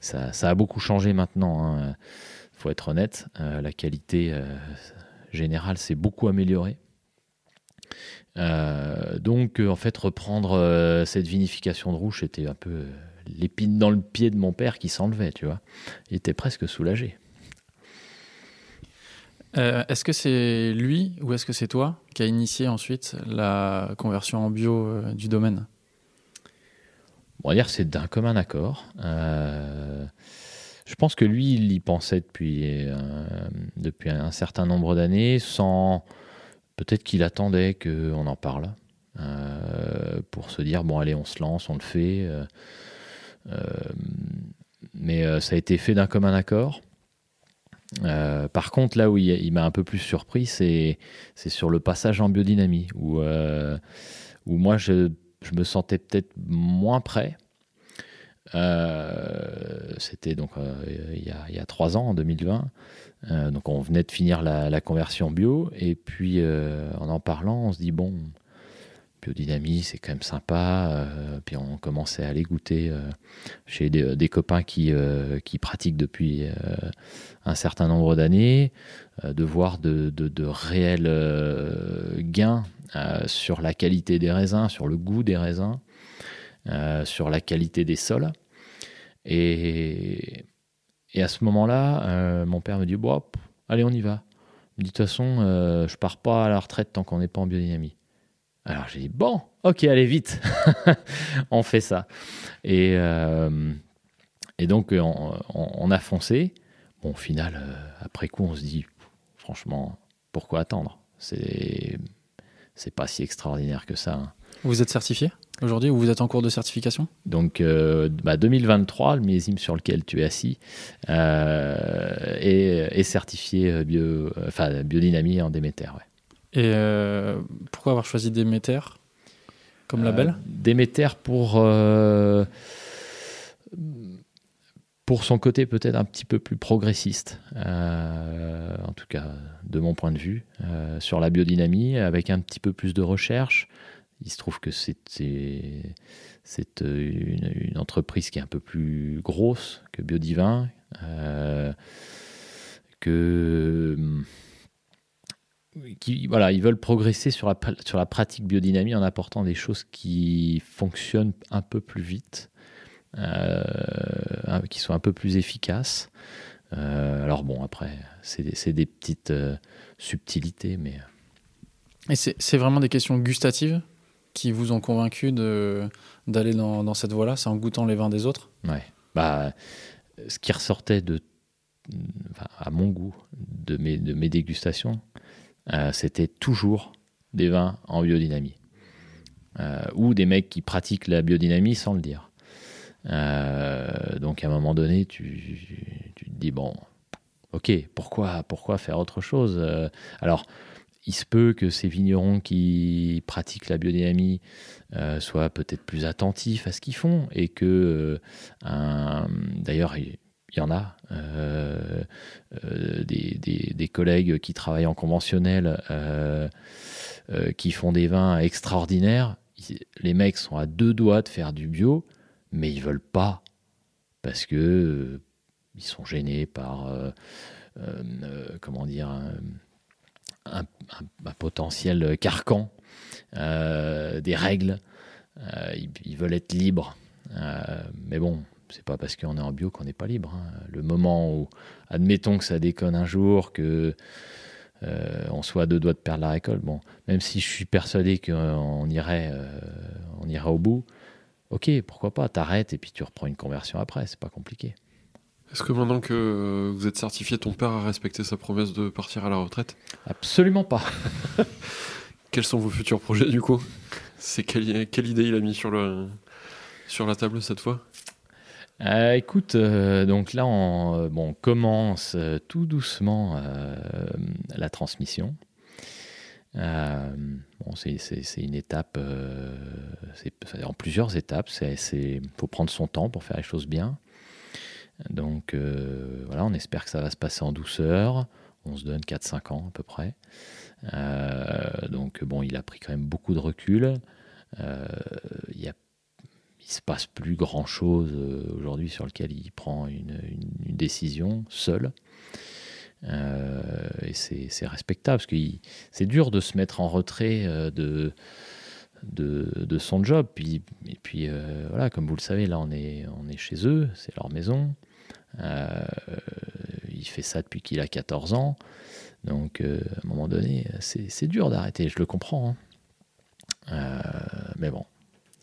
Ça, a beaucoup changé maintenant, hein. faut être honnête. la qualité générale s'est beaucoup améliorée. donc, en fait, reprendre cette vinification de rouge, était un peu l'épine dans le pied de mon père qui s'enlevait, tu vois. Il était presque soulagé. Euh, est-ce que c'est lui ou est-ce que c'est toi qui a initié ensuite la conversion en bio euh, du domaine? On va dire c'est d'un commun accord. Euh, je pense que lui, il y pensait depuis, depuis un certain nombre d'années, sans peut-être qu'il attendait qu'on en parle, pour se dire bon allez on se lance, on le fait. Mais ça a été fait d'un commun accord. Euh, par contre, là où il, m'a un peu plus surpris, c'est sur le passage en biodynamie, où, où moi je, me sentais peut-être moins prêt. C'était donc il, y a, il, y a, trois ans, en 2020. donc on venait de finir la, la conversion bio, et puis en en parlant, on se dit bon, biodynamie, c'est quand même sympa. Euh, puis on commençait à aller goûter euh, chez des, copains qui, euh, qui pratiquent depuis un certain nombre d'années, de voir de, de, réels gains sur la qualité des raisins, sur le goût des raisins, sur la qualité des sols. Et, et à ce moment-là, mon père me dit bon, allez, on y va. De toute façon, je pars pas à la retraite tant qu'on n'est pas en biodynamie. Alors j'ai dit, bon, ok, allez vite, *laughs* on fait ça. Et, euh, et donc on, a foncé. Bon, au final, euh, après coup, on se dit, franchement, pourquoi attendre? C'est pas si extraordinaire que ça. Hein. Vous êtes certifié aujourd'hui ou vous êtes en cours de certification? Donc 2023, euh, bah, le millésime sur lequel tu es assis est, certifié bio, enfin, biodynamie en Déméter. Ouais. Et euh, pourquoi avoir choisi Déméter comme label? Euh, Déméter pour, euh, pour son côté peut-être un petit peu plus progressiste, en tout cas de mon point de vue, sur la biodynamie, avec un petit peu plus de recherche. Il se trouve que c'est une, entreprise qui est un peu plus grosse que Biodivin, que qui, voilà, ils veulent progresser sur la, sur la pratique biodynamie en apportant des choses qui fonctionnent un peu plus vite, euh, qui sont un peu plus efficaces. Euh, alors bon, après, c'est des, des, petites euh, subtilités, mais... Et c'est vraiment des questions gustatives qui vous ont convaincu d'aller dans, dans cette voie-là C'est en goûtant les vins des autres? Ouais. Bah, ce qui ressortait de, enfin, à mon goût de mes, de mes dégustations, c'était toujours des vins en biodynamie. Euh, ou des mecs qui pratiquent la biodynamie sans le dire. Euh, donc à un moment donné, tu, te dis, bon, ok, pourquoi, pourquoi faire autre chose? Euh, Alors, il se peut que ces vignerons qui pratiquent la biodynamie euh, soient peut-être plus attentifs à ce qu'ils font et que, euh, d'ailleurs, il il y en a euh, euh, des, des- collègues qui travaillent en conventionnel, euh, qui font des vins extraordinaires. Les mecs sont à deux doigts de faire du bio, mais ils veulent pas parce que ils sont gênés par comment dire un, potentiel carcan des règles. Ils, ils veulent être libres, mais bon, c'est pas parce qu'on est en bio qu'on n'est pas libre. hein. Le moment où, admettons que ça déconne un jour, que euh, on soit à deux doigts de perdre la récolte, bon, même si je suis persuadé qu'on irait, euh, on irait au bout, ok, pourquoi pas, t'arrêtes et puis tu reprends une conversion après, c'est pas compliqué. Est-ce que maintenant que vous êtes certifié, ton père a respecté sa promesse de partir à la retraite? Absolument pas. *laughs* Quels sont vos futurs projets du coup? C'est quelle, quelle idée il a mis sur, le, sur la table cette fois? Euh, écoute, euh, donc là, on, euh, commence tout doucement la transmission. C'est, une étape, c'est, en plusieurs étapes. Il faut prendre son temps pour faire les choses bien. Donc voilà, on espère que ça va se passer en douceur. On se donne 4-5 ans à peu près. Donc bon, il a pris quand même beaucoup de recul. Il y a il se passe plus grand chose aujourd'hui sur lequel il prend une, une- décision seul. Euh, et c'est respectable parce que c'est dur de se mettre en retrait euh, de, de, de son job. Puis, et puis euh, voilà, comme vous le savez, là on est, on est chez eux, c'est leur maison. Euh, il fait ça depuis qu'il a 14 ans. Donc euh, à un moment donné, c'est dur d'arrêter, je le comprends. hein. Euh, mais bon,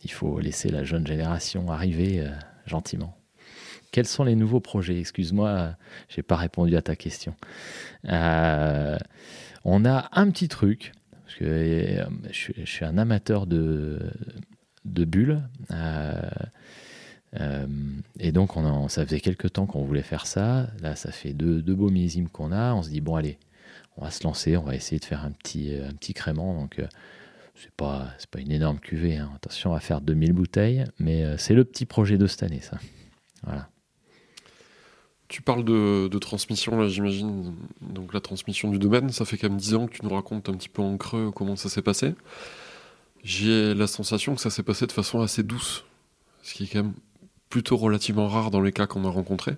il faut laisser la jeune génération arriver euh, gentiment. Quels sont les nouveaux projets? Excuse-moi, j'ai pas répondu à ta question. Euh, on a un petit truc, parce que euh, je, suis- un amateur de, bulles. euh, euh, et donc, on ça faisait quelques temps qu'on voulait faire ça. Là, ça fait deux, beaux millésimes qu'on a. On se dit, bon, allez, on va se lancer, on va essayer de faire un petit, un petit crément. Donc, euh, c'est pas, c'est pas une énorme cuvée. hein. Attention à faire 2000 bouteilles, mais euh, c'est le petit projet de cette année, ça. Voilà. Tu parles de, de transmission, là, j'imagine. Donc, la transmission du domaine, ça fait quand même 10 ans que tu nous racontes un petit peu en creux comment ça s'est passé. J'ai la sensation que ça s'est passé de façon assez douce. Ce qui est quand même plutôt relativement rare dans les cas qu'on a rencontrés.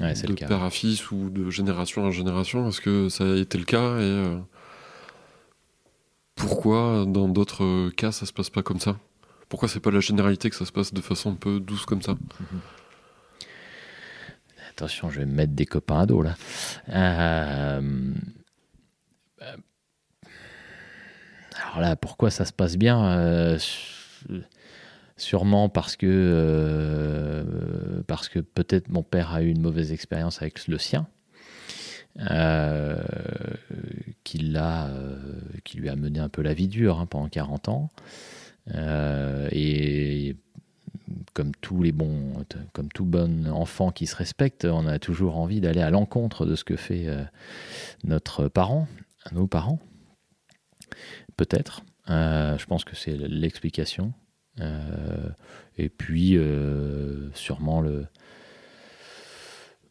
Ouais, c'est de le cas. père à fils ou de génération en génération. Est-ce que ça a été le cas et euh, pourquoi dans d'autres cas ça se passe pas comme ça? Pourquoi c'est pas la généralité que ça se passe de façon un peu douce comme ça? Attention, je vais me mettre des copains à dos là. Euh, euh, Alors là, pourquoi ça se passe bien? Euh, Sûrement parce que peut-être mon père a eu une mauvaise expérience avec le sien, euh, qui, euh, qui lui a mené un peu la vie dure hein, pendant 40 ans. Euh, et comme tous les bons, comme tout bon enfant qui se respecte, on a toujours envie d'aller à l'encontre de ce que fait notre parent, nos parents. Peut-être. Je pense que c'est l'explication. Et puis, sûrement le,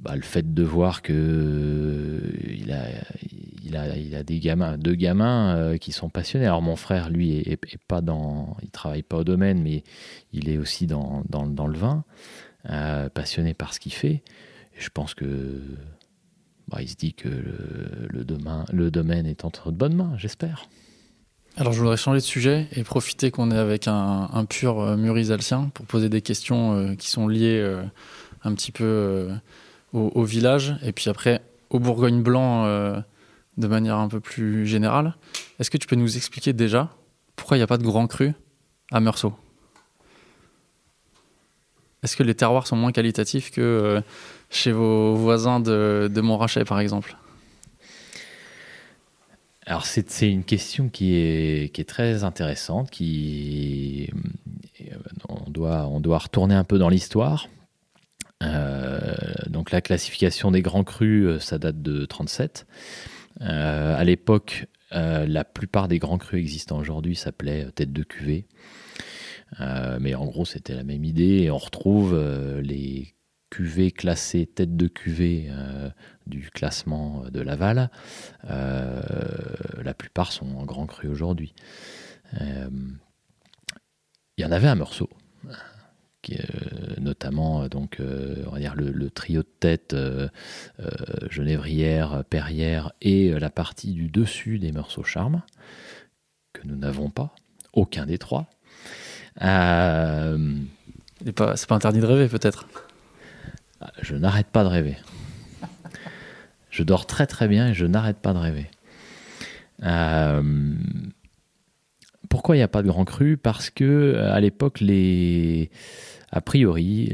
bah, le fait de voir que euh, il a, il a, il a des gamins, deux gamins euh, qui sont passionnés. Alors mon frère, lui, est, est- pas dans, il travaille pas au domaine, mais il est aussi dans, dans, le vin, euh, passionné par ce qu'il fait. Je pense que bah, il se dit que le, domaine, le domaine est entre de bonnes mains, j'espère. Alors je voudrais changer de sujet et profiter qu'on est avec un, un pur euh, Muris alsien pour poser des questions qui sont liées un petit peu au, village et puis après au Bourgogne blanc euh, de manière un peu plus générale. Est-ce que tu peux nous expliquer déjà pourquoi il n'y a pas de grand cru à Meursault? Est-ce que les terroirs sont moins qualitatifs que euh, chez vos voisins de, de Montrachet, par exemple? Alors c'est une question qui est, qui est très intéressante, qui euh, on doit, on doit retourner un peu dans l'histoire. Euh, donc la classification des grands crus, euh, ça date de 37. à l'époque, la plupart des grands crus existants aujourd'hui s'appelaient tête de cuvée. mais en gros, c'était la même idée et on retrouve les cuvées classées tête de cuvée du classement de Laval, euh, la plupart sont en grand cru aujourd'hui. Euh, il y en avait un morceau, qui, notamment donc on va dire le, trio de tête genévrière, perrière et la partie du dessus des morceaux charme que nous n'avons pas, aucun des trois. Euh, c'est pas, pas interdit de rêver peut-être. Je n'arrête pas de rêver. Je dors très très bien et je n'arrête pas de rêver. Euh, pourquoi il n'y a pas de grand cru? Parce que euh, à l'époque, les, a priori,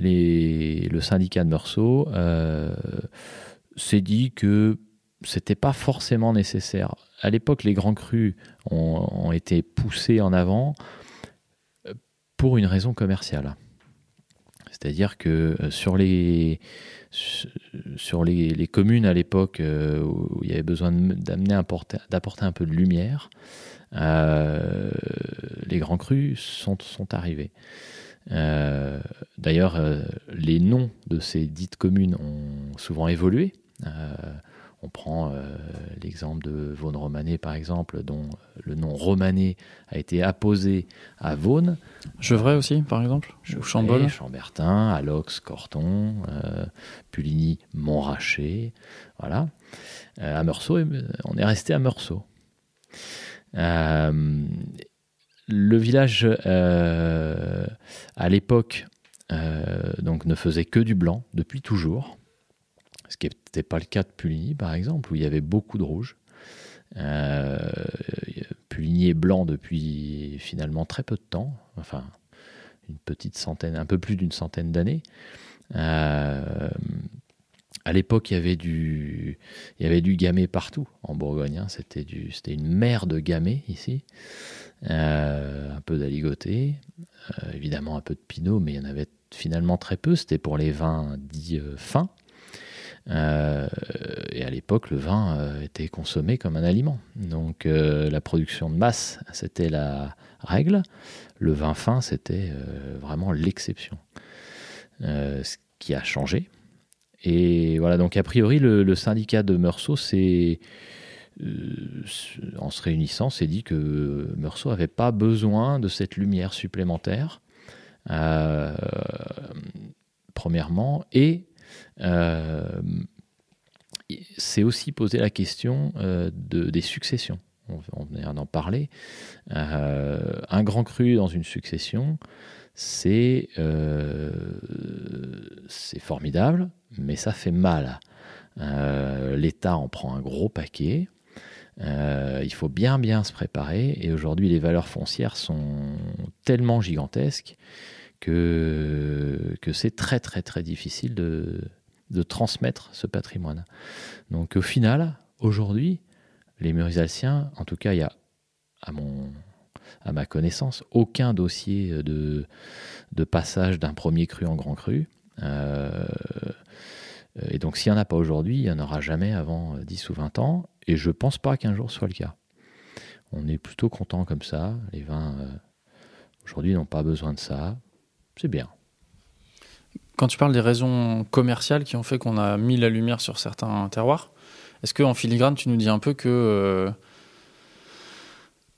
le syndicat de Meursault euh, s'est dit que c'était pas forcément nécessaire. À l'époque, les grands crus ont, été poussés en avant pour une raison commerciale. C'est-à-dire que sur les sur les, communes à l'époque euh, où il y avait besoin d'apporter un peu de lumière, euh, les grands crus sont arrivés. Euh, d'ailleurs, les noms de ces dites communes ont souvent évolué. On prend euh, l'exemple de Vaune Romanée, par exemple, dont le nom Romanée a été apposé à Vaune. Chevray aussi, par exemple Ou Chambol Chambertin, Alox, Corton, euh, Puligny, Montrachet. Voilà. Euh, à Meursault, on est resté à Meursault. Le village, à l'époque, donc ne faisait que du blanc depuis toujours ce qui n'était pas le cas de Puligny, par exemple, où il y avait beaucoup de rouge. Euh, Puligny est blanc depuis finalement très peu de temps, enfin une petite centaine, un peu plus d'une centaine d'années. Euh, à l'époque, il y avait du, il y avait du gamay partout en Bourgogne. Hein. C'était du, c'était une mer de gamay ici. Euh, un peu d'aligoté, évidemment un peu de pinot, mais il y en avait finalement très peu. C'était pour les vins dits fins. Euh, et à l'époque, le vin euh, était consommé comme un aliment. Donc euh, la production de masse, c'était la règle. Le vin fin, c'était vraiment l'exception. ce qui a changé. Et voilà, donc a priori, le, syndicat de Meursault, c'est en se réunissant, s'est dit que Meursault n'avait pas besoin de cette lumière supplémentaire, premièrement, et euh, c'est aussi poser la question euh, de, des successions. On, vient d'en parler. Euh, un grand cru dans une succession, c'est formidable, mais ça fait mal. L'État en prend un gros paquet. il faut bien bien se préparer. Et aujourd'hui, les valeurs foncières sont tellement gigantesques que, c'est très très très difficile de, transmettre ce patrimoine. Donc au final, aujourd'hui, les Murisalsiens, en tout cas, il y a, à, ma connaissance, aucun dossier de, de passage d'un premier cru en grand cru. Euh, et donc s'il n'y en a pas aujourd'hui, il n'y en aura jamais avant 10 ou 20 ans. Et je ne pense pas qu'un jour soit le cas. On est plutôt content comme ça. Les vins, euh, aujourd'hui, n'ont pas besoin de ça. C'est bien. Quand tu parles des raisons commerciales qui ont fait qu'on a mis la lumière sur certains terroirs, est-ce qu'en filigrane, tu nous dis un peu que euh,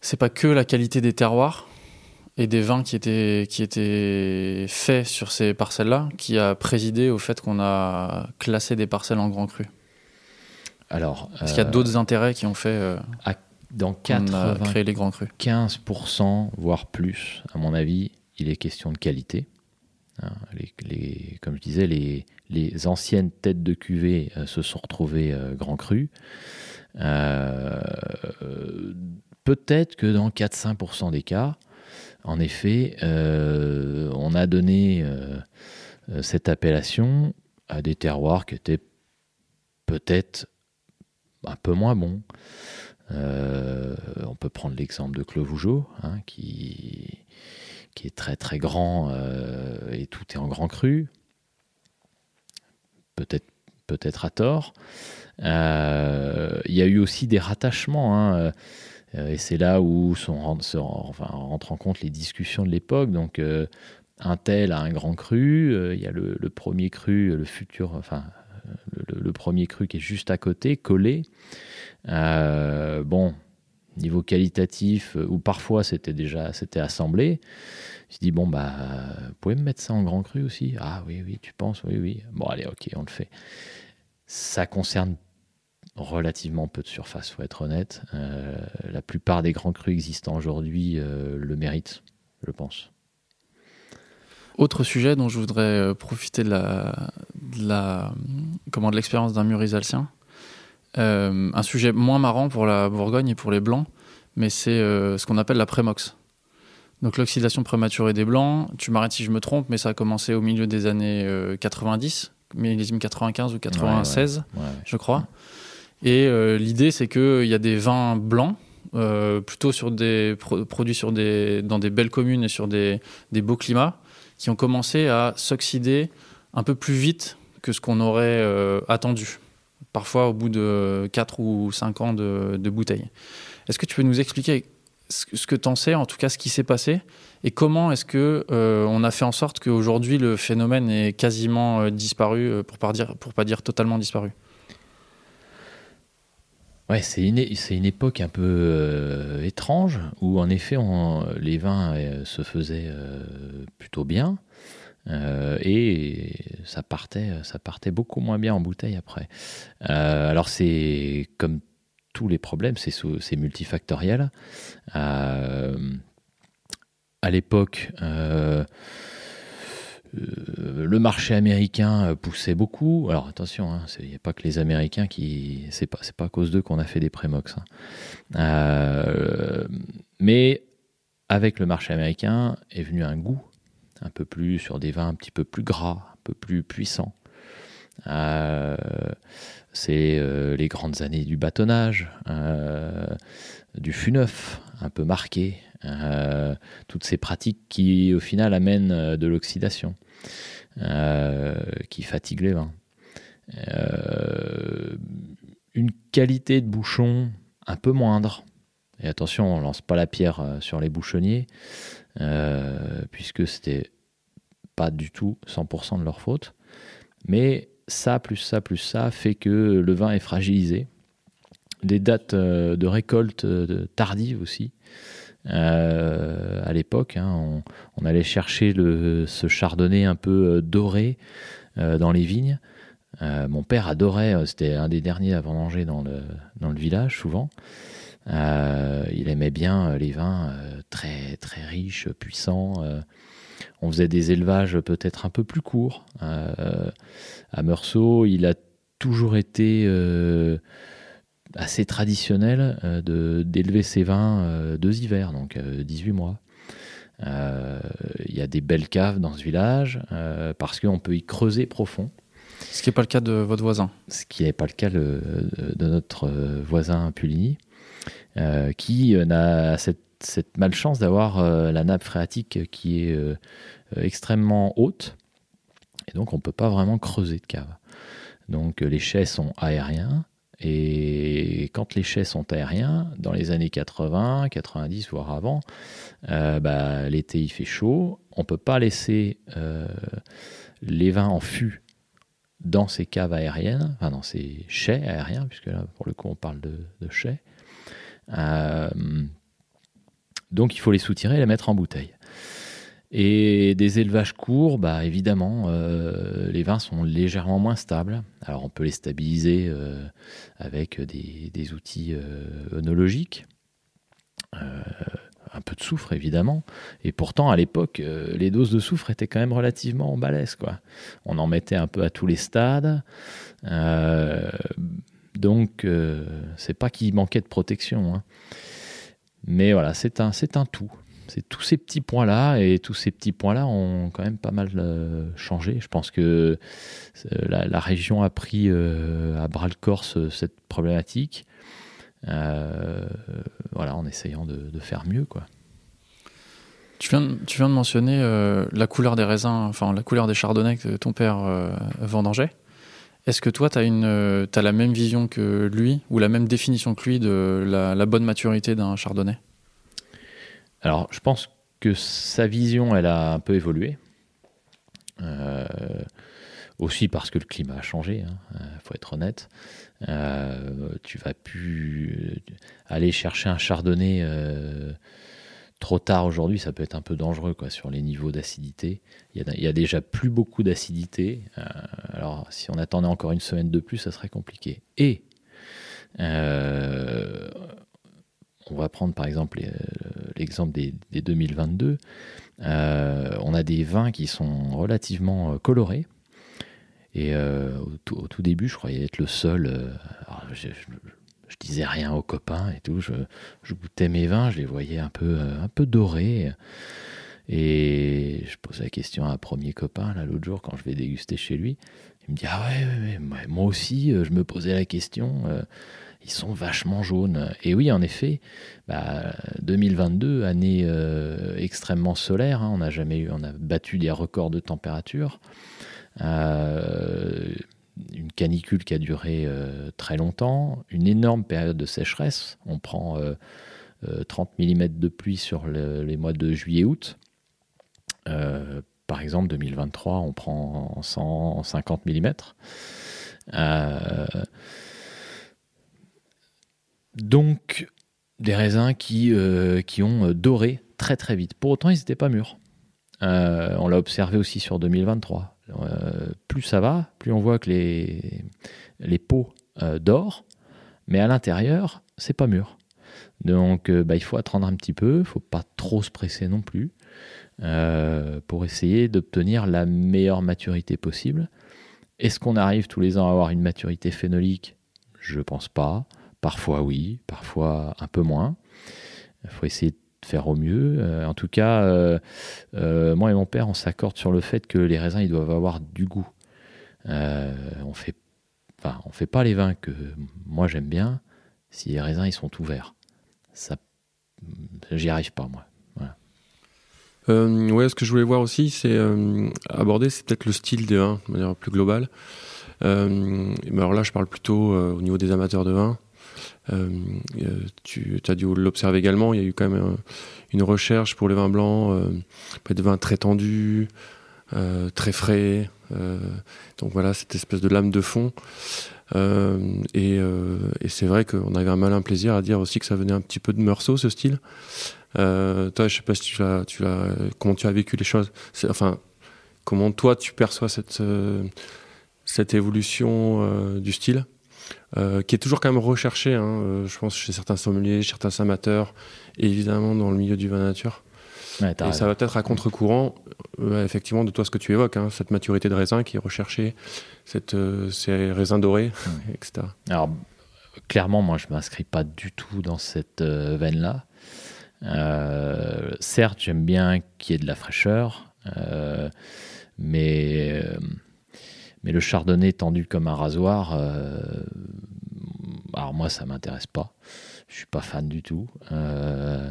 c'est pas que la qualité des terroirs et des vins qui étaient, qui étaient faits sur ces parcelles-là qui a présidé au fait qu'on a classé des parcelles en grand cru Alors, Est-ce qu'il y a euh, d'autres intérêts qui ont fait euh, dans 4 créé les grands crus 15%, voire plus, à mon avis, il est question de qualité. Hein, les, comme je disais, les, les, anciennes têtes de cuvée euh, se sont retrouvées grand cru. Peut-être que dans 4-5% des cas, en effet, on a donné cette appellation à des terroirs qui étaient peut-être un peu moins bons. on peut prendre l'exemple de Clos hein, qui, est très très grand et tout est en grand cru. Peut-être peut-être à tort. Euh, il y a eu aussi des rattachements. Hein, euh, et c'est là où sont, enfin, rentrent en compte les discussions de l'époque. Donc, euh, un tel a un grand cru. Il y a le, premier cru, le futur, enfin, le, premier cru qui est juste à côté, collé. bon, niveau qualitatif, ou parfois c'était déjà c'était assemblé. Je dis bon bah, vous pouvez me mettre ça en grand cru aussi? Ah oui oui, tu penses? Oui oui. Bon allez ok, on le fait. Ça concerne relativement peu de surface, faut être honnête. Euh, la plupart des grands crus existants aujourd'hui euh, le méritent, je pense. Autre sujet dont je voudrais euh, profiter de la, la comment de l'expérience d'un mur un sujet moins marrant pour la Bourgogne et pour les blancs, mais c'est ce qu'on appelle la prémox. Donc l'oxydation prématurée des blancs, tu m'arrêtes si je me trompe, mais ça a commencé au milieu des années 90 millésime 95 ou 96, je crois. Et euh, l'idée, c'est qu'il y a des vins blancs, euh, plutôt sur des produits sur des, dans des belles communes et sur des, des beaux climats, qui ont commencé à s'oxyder un peu plus vite que ce qu'on aurait euh, attendu, parfois au bout de 4 ou 5 ans de, de bouteille. Est-ce que tu peux nous expliquer ce que tu en sais, en tout cas ce qui s'est passé, et comment est-ce que euh, on a fait en sorte qu'aujourd'hui le phénomène est quasiment euh, disparu, euh, pour pas dire pour pas dire totalement disparu? Ouais, c'est une, une époque un peu étrange où en effet les vins se faisaient plutôt bien et ça partait, ça partait beaucoup moins bien en bouteille après. alors c'est comme tous les problèmes, c'est multifactoriel. Euh, à l'époque, euh, euh, le marché américain poussait beaucoup. Alors attention, hein, il n'y a pas que les Américains qui. C'est pas, pas à cause d'eux qu'on a fait des prémox. Hein. mais avec le marché américain est venu un goût un peu plus sur des vins un petit peu plus gras, un peu plus puissants. C'est euh, les grandes années du bâtonnage, euh, du fût neuf, un peu marqué, euh, toutes ces pratiques qui au final amènent de l'oxydation, qui fatiguent les vins. une qualité de bouchon un peu moindre. Et attention, on lance pas la pierre sur les bouchonniers, puisque c'était pas du tout 100% de leur faute. Mais ça, plus ça, plus ça, fait que le vin est fragilisé. Des dates euh, de récolte euh, tardives aussi. Euh, à l'époque, hein, on, allait chercher ce chardonnay un peu doré dans les vignes. mon père adorait, c'était un des derniers à vendanger dans le, dans le village souvent. il aimait bien les vins très très riches, puissants. on faisait des élevages peut-être un peu plus courts à Meursault, il a toujours été euh, assez traditionnel euh, de d'élever ses vins euh, deux hivers, donc 18 mois. Il y a des belles caves dans ce village parce qu'on peut y creuser profond. Ce qui n'est pas le cas de votre voisin. Ce qui n'est pas le cas de, notre voisin Puligny, qui n'a cette, cette, malchance d'avoir la nappe phréatique qui est extrêmement haute et donc, on ne peut pas vraiment creuser de cave. Donc, les chais sont aériens. Et quand les chais sont aériens, dans les années 80, 90, voire avant, euh, bah, l'été il fait chaud, on ne peut pas laisser euh, les vins en fût dans ces caves aériennes, enfin dans ces chais aériens, puisque là pour le coup on parle de, chais. Euh, donc il faut les soutirer et les mettre en bouteille. Et des élevages courts, bah, évidemment, euh, les vins sont légèrement moins stables. Alors on peut les stabiliser euh, avec des, outils euh, œnologiques, un peu de soufre évidemment. Et pourtant, à l'époque, les doses de soufre étaient quand même relativement balèzes. Quoi. On en mettait un peu à tous les stades. donc, c'est pas qu'il manquait de protection. Hein. Mais voilà, c'est un, c'est un tout c'est tous ces petits points-là, et tous ces petits points-là ont quand même pas mal euh, changé. Je pense que euh, la, région a pris euh, à bras le corps ce- cette problématique, en essayant de, faire mieux, quoi. Tu viens, de- mentionner la couleur des raisins, enfin la couleur des chardonnays que ton père euh, vendangeait. Est-ce que toi, tu as, la même vision que lui, ou la même définition que lui de la bonne maturité d'un chardonnay? Alors, je pense que sa vision, elle a un peu évolué. Euh, aussi parce que le climat a changé, il faut être honnête. Euh, tu vas plus aller chercher un chardonnay euh, trop tard aujourd'hui, ça peut être un peu dangereux quoi, sur les niveaux d'acidité. Il y, a, déjà plus beaucoup d'acidité. Euh, alors, si on attendait encore une semaine de plus, ça serait compliqué. Et euh, on va prendre par exemple les- l'exemple des, des 2022. Euh, on a des vins qui sont relativement euh, colorés. Et euh, au, tout, début, je croyais être le seul. euh, je, disais rien aux copains et tout. Je, goûtais mes vins, je les voyais un peu, euh, dorés. Et je posais la question à un premier copain là l'autre jour quand je vais déguster chez lui. Il me dit ah ouais, moi- aussi euh, je me posais la question. Ils sont vachement jaunes. Et oui, en effet, bah, 2022, année euh, extrêmement solaire. hein, on a jamais eu, on a battu des records de température. Euh, une canicule qui a duré euh, très longtemps, une énorme période de sécheresse. On prend euh, euh, 30 mm de pluie sur le- les mois de juillet-août. Par exemple, 2023, on prend 150 mm. Donc, des raisins qui, euh, ont euh, doré très très vite. Pour autant, ils n'étaient pas mûrs. Euh, on l'a observé aussi sur 2023. Euh, plus ça va, plus on voit que les, les euh, dorent, mais à l'intérieur, c'est pas mûr. Donc, bah, il faut attendre un petit peu, il faut pas trop se presser non plus, pour essayer d'obtenir la meilleure maturité possible. Est-ce qu'on arrive tous les ans à avoir une maturité phénolique? Je pense pas. Parfois oui, parfois un peu moins. Il faut essayer de faire au mieux. Euh, en tout cas, euh, euh, moi et mon père, on s'accorde sur le fait que les raisins, ils doivent avoir du goût. On fait, enfin, on fait pas les vins que moi j'aime bien si les raisins ils sont tout verts. Ça, j'y arrive pas moi. Ouais, ce que je voulais voir aussi, c'est aborder, c'est peut-être le style des vins de manière plus globale. Mais alors là, je parle plutôt au niveau des amateurs de vin. Euh, euh, tu as dû l'observer également. Il y a eu quand même une recherche pour les vins blancs, euh, des vins très tendus, euh, très frais. donc voilà, cette espèce de lame de fond. Et c'est vrai qu'on avait un malin plaisir à dire aussi que ça venait un petit peu de Meursault, ce style. Toi, je sais pas si tu as, tu as, comment tu as vécu les choses. Enfin, comment toi tu perçois cette cette évolution du style, euh, qui est toujours quand même recherchée, hein, euh, je pense, chez certains sommeliers, chez certains amateurs, et évidemment dans le milieu du vin nature. Ouais, Et ça va peut-être à contre-courant, euh, effectivement, de toi ce que tu évoques, hein, cette maturité de raisin qui est recherchée, cette, euh, ces raisins dorés, etc. Alors, clairement, moi, je ne m'inscris pas du tout dans cette euh, veine-là. Certes, j'aime bien qu'il y ait de la fraîcheur, mais, mais le chardonnay tendu comme un rasoir, euh, alors moi, ça m'intéresse pas. Je suis pas fan du tout. Euh,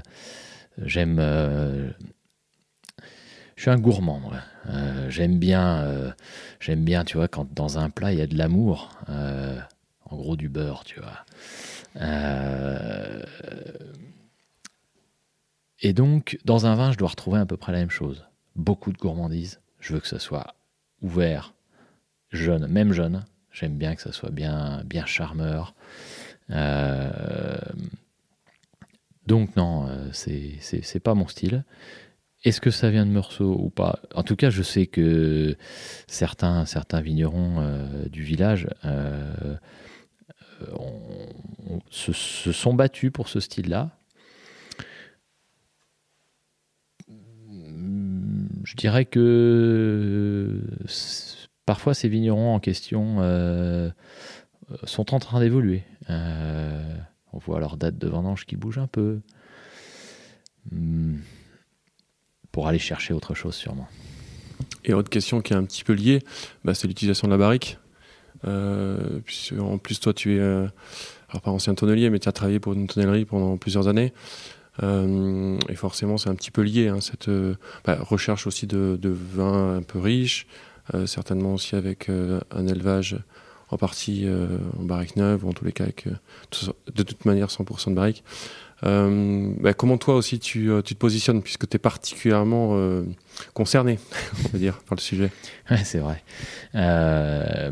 j'aime. euh, je suis un gourmand. Euh, j'aime bien, tu vois, quand dans un plat il y a de l'amour, en gros du beurre, tu vois. Et donc, dans un vin, je dois retrouver à peu près la même chose. Beaucoup de gourmandise. Je veux que ça soit ouvert, jeune, même jeune. J'aime bien que ça soit bien, bien charmeur. Euh, donc non, euh, c'est pas mon style. Est-ce que ça vient de Meursault ou pas? En tout cas, je sais que certains, certains vignerons euh, du village se, sont battus pour ce style-là. Je dirais que parfois ces vignerons en question euh, sont en train d'évoluer. Euh, on voit leur date de vendange qui bouge un peu. Hmm. pour aller chercher autre chose sûrement. Et autre question qui est un petit peu liée, bah, c'est l'utilisation de la barrique. Euh, en plus, toi, tu es, euh, alors pas ancien tonnelier, mais tu as travaillé pour une tonnellerie pendant plusieurs années. Euh, et forcément, c'est un petit peu lié, hein, cette bah, recherche aussi de, de, vin un peu riche, certainement aussi avec un élevage en partie en barrique neuve, ou en tous les cas avec de toute manière 100% de barrique. Bah, comment toi aussi tu, tu te positionnes, puisque tu es particulièrement concerné, *laughs* on va dire, par le sujet? Ouais, c'est vrai. Euh,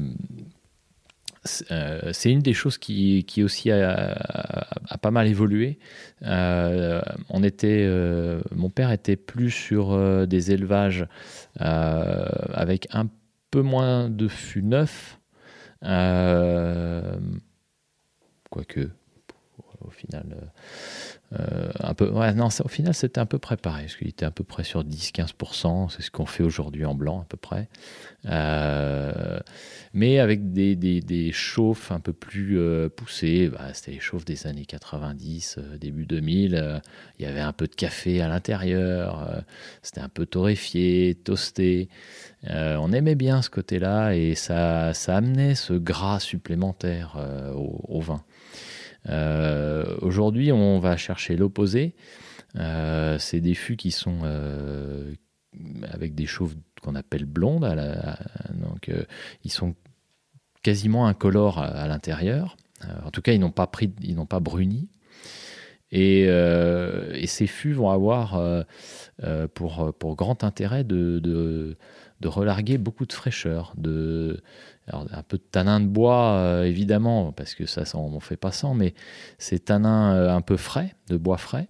c'est une des choses qui, aussi a, pas mal évolué. Euh, on était, euh, mon père était plus sur des élevages avec un peu moins de fûts neufs. quoique, au final, euh, un peu, non, au final, c'était un peu près pareil, parce qu'il était à peu près sur 10-15%, c'est ce qu'on fait aujourd'hui en blanc, à peu près. Euh, mais avec des, des, des, chauffes un peu plus euh, poussées, bah, c'était les chauffes des années 90, début 2000. il y avait un peu de café à l'intérieur, c'était un peu torréfié, toasté. on aimait bien ce côté-là et ça, ça amenait ce gras supplémentaire au vin. Euh, aujourd'hui, on va chercher l'opposé. Euh, c'est des fûts qui sont euh, avec des chauves qu'on appelle blondes. donc, ils sont quasiment incolores à, l'intérieur. en tout cas, ils n'ont pas pris, ils n'ont pas bruni. Et, ces fûts vont avoir pour, grand intérêt de, de, relarguer beaucoup de fraîcheur, de, un peu de tanin de bois, euh, évidemment, parce que ça, on ne fait pas sans, mais c'est tanin euh, un peu frais, de bois frais,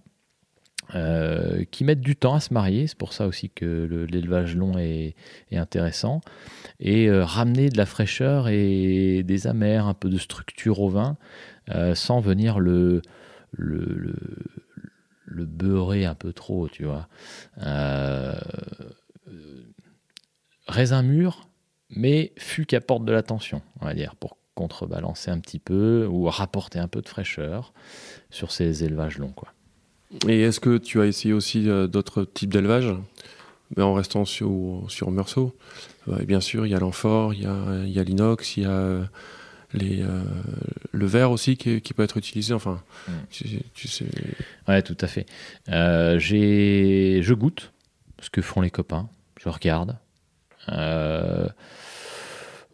euh, qui mettent du temps à se marier. C'est pour ça aussi que l'élevage long est, intéressant. Et ramener de la fraîcheur et des amers, un peu de structure au vin, sans venir le, le, le, beurrer un peu trop, tu vois. Raisin mûr, mais fût qui apporte de l'attention, on va dire, pour contrebalancer un petit peu ou rapporter un peu de fraîcheur sur ces élevages longs. Quoi. Et est-ce que tu as essayé aussi euh, d'autres types d'élevages? Mais en restant sur, sur Meursault Bien sûr, il y a l'amphore, il y a, il y a l'inox, il y a euh, les, euh, le verre aussi qui, qui, peut être utilisé. Enfin, mm. tu, sais. Ouais, tout à fait. j'ai, je goûte ce que font les copains. Je regarde.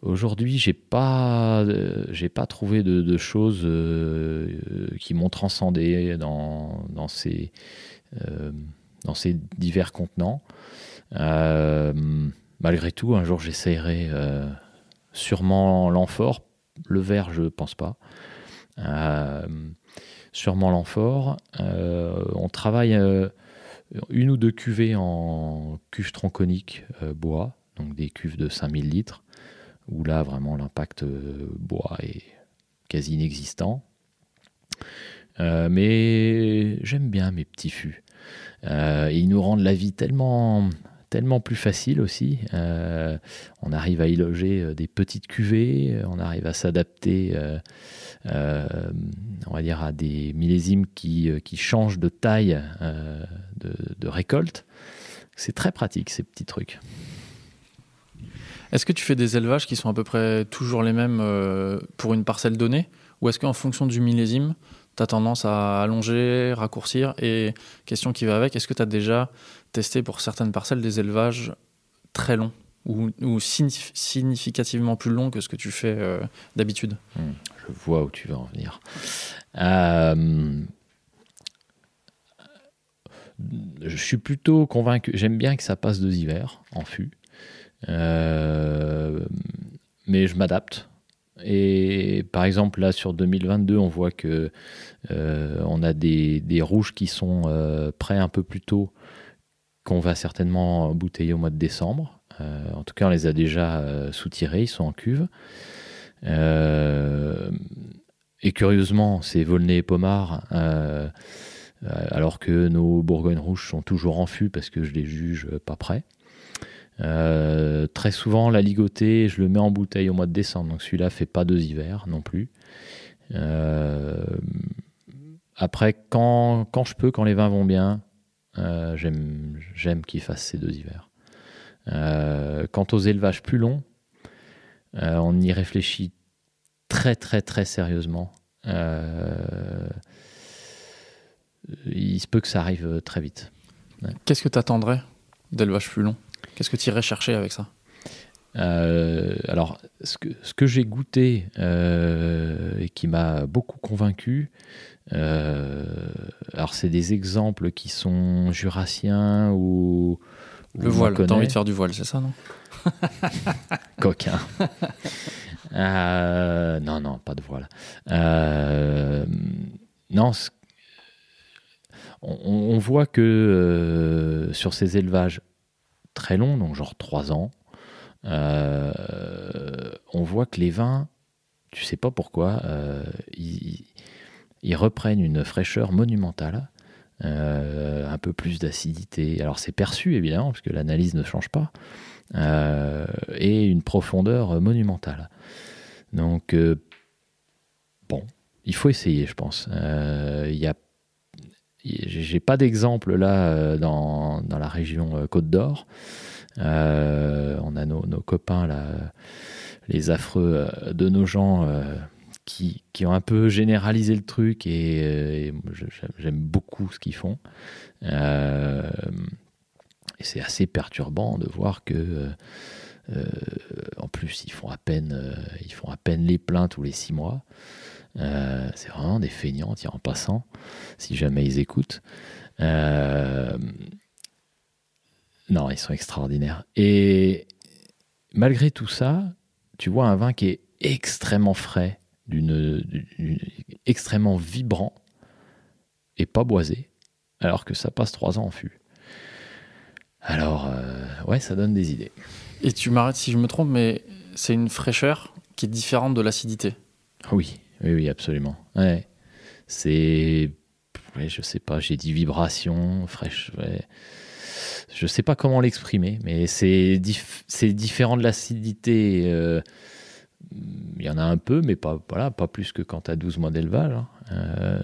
Aujourd'hui, j'ai pas, euh, pas trouvé de, choses euh, qui m'ont transcendé dans, ces, euh, dans ces divers contenants. malgré tout, un jour, j'essayerai sûrement l'amphore. Le verre, je pense pas. sûrement l'amphore. on travaille une ou deux cuvées en cuve tronconique bois, donc des cuves de 5000 litres où là vraiment l'impact euh, bois est quasi inexistant. Euh, mais j'aime bien mes petits fûts. Euh, ils nous rendent la vie tellement, plus facile aussi. on arrive à y loger des petites cuvées, on arrive à s'adapter, on va dire, à des millésimes qui, changent de taille de récolte. C'est très pratique ces petits trucs. Est-ce que tu fais des élevages qui sont à peu près toujours les mêmes euh, pour une parcelle donnée? Ou est-ce qu'en fonction du millésime, tu as tendance à allonger, raccourcir? Et question qui va avec, est-ce que tu as déjà testé pour certaines parcelles des élevages très longs? Ou, significativement plus longs que ce que tu fais euh, d'habitude? Hmm, Je vois où tu veux en venir. Euh, je suis plutôt convaincu, j'aime bien que ça passe deux hivers en fût. Euh, mais je m'adapte. Et par exemple, là, sur 2022, on voit que euh, on a des, rouges qui sont euh, prêts un peu plus tôt, qu'on va certainement bouteiller au mois de décembre. en tout cas, on les a déjà soutirés, ils sont en cuve. et curieusement, c'est Volnay et Pomard, alors que nos Bourgognes rouges sont toujours en fût parce que je les juge pas prêts. Euh, très souvent, la ligotée, je le mets en bouteille au mois de décembre, donc celui-là fait pas deux hivers non plus. Euh, après, quand, quand, je peux, quand les vins vont bien, euh, j'aime qu'ils fassent ces deux hivers. Quant aux élevages plus longs, on y réfléchit très très très sérieusement. Il se peut que ça arrive très vite. Qu'est-ce que tu attendrais d'élevage plus long? Qu'est-ce que tu irais chercher avec ça? Euh, alors, ce que, ce que j'ai goûté euh, et qui m'a beaucoup convaincu, euh, alors c'est des exemples qui sont jurassiens ou. ou Le voile, t'as envie de faire du voile, c'est ça, non? *laughs* Coquin. *laughs* Non, non, pas de voile. Non, on, on voit que sur ces élevages très longs, donc genre 3 ans, euh, on voit que les vins, tu sais pas pourquoi, euh, ils, reprennent une fraîcheur monumentale. euh, un peu plus d'acidité. Alors c'est perçu évidemment, parce que l'analyse ne change pas, et une profondeur monumentale. Donc, bon, il faut essayer, je pense. Il y a, j'ai pas d'exemple là euh, dans, dans la région euh, Côte d'Or. Euh, on a nos, copains là, les affreux de nos gens qui, qui ont un peu généralisé le truc et, j'aime- beaucoup ce qu'ils font. Et c'est assez perturbant de voir que en plus, ils font à peine, ils font à peine les pleins tous les six mois. Euh, c'est vraiment des feignants, tiens, en passant, si jamais ils écoutent. Euh, non, ils sont extraordinaires. Et malgré tout ça, tu vois un vin qui est extrêmement frais, d'une, extrêmement vibrant et pas boisé, alors que ça passe trois ans en fût. Alors, euh, ouais, ça donne des idées. Et tu m'arrêtes si je me trompe, mais c'est une fraîcheur qui est différente de l'acidité. Oui, oui, oui, absolument. Ouais. C'est. ouais, je sais pas, j'ai dit vibration, fraîche. ouais. Je sais pas comment l'exprimer, mais c'est dif- différent de l'acidité. euh, Il y en a un peu, mais pas, voilà, pas plus que quand tu as 12 mois d'élevage. hein. Euh,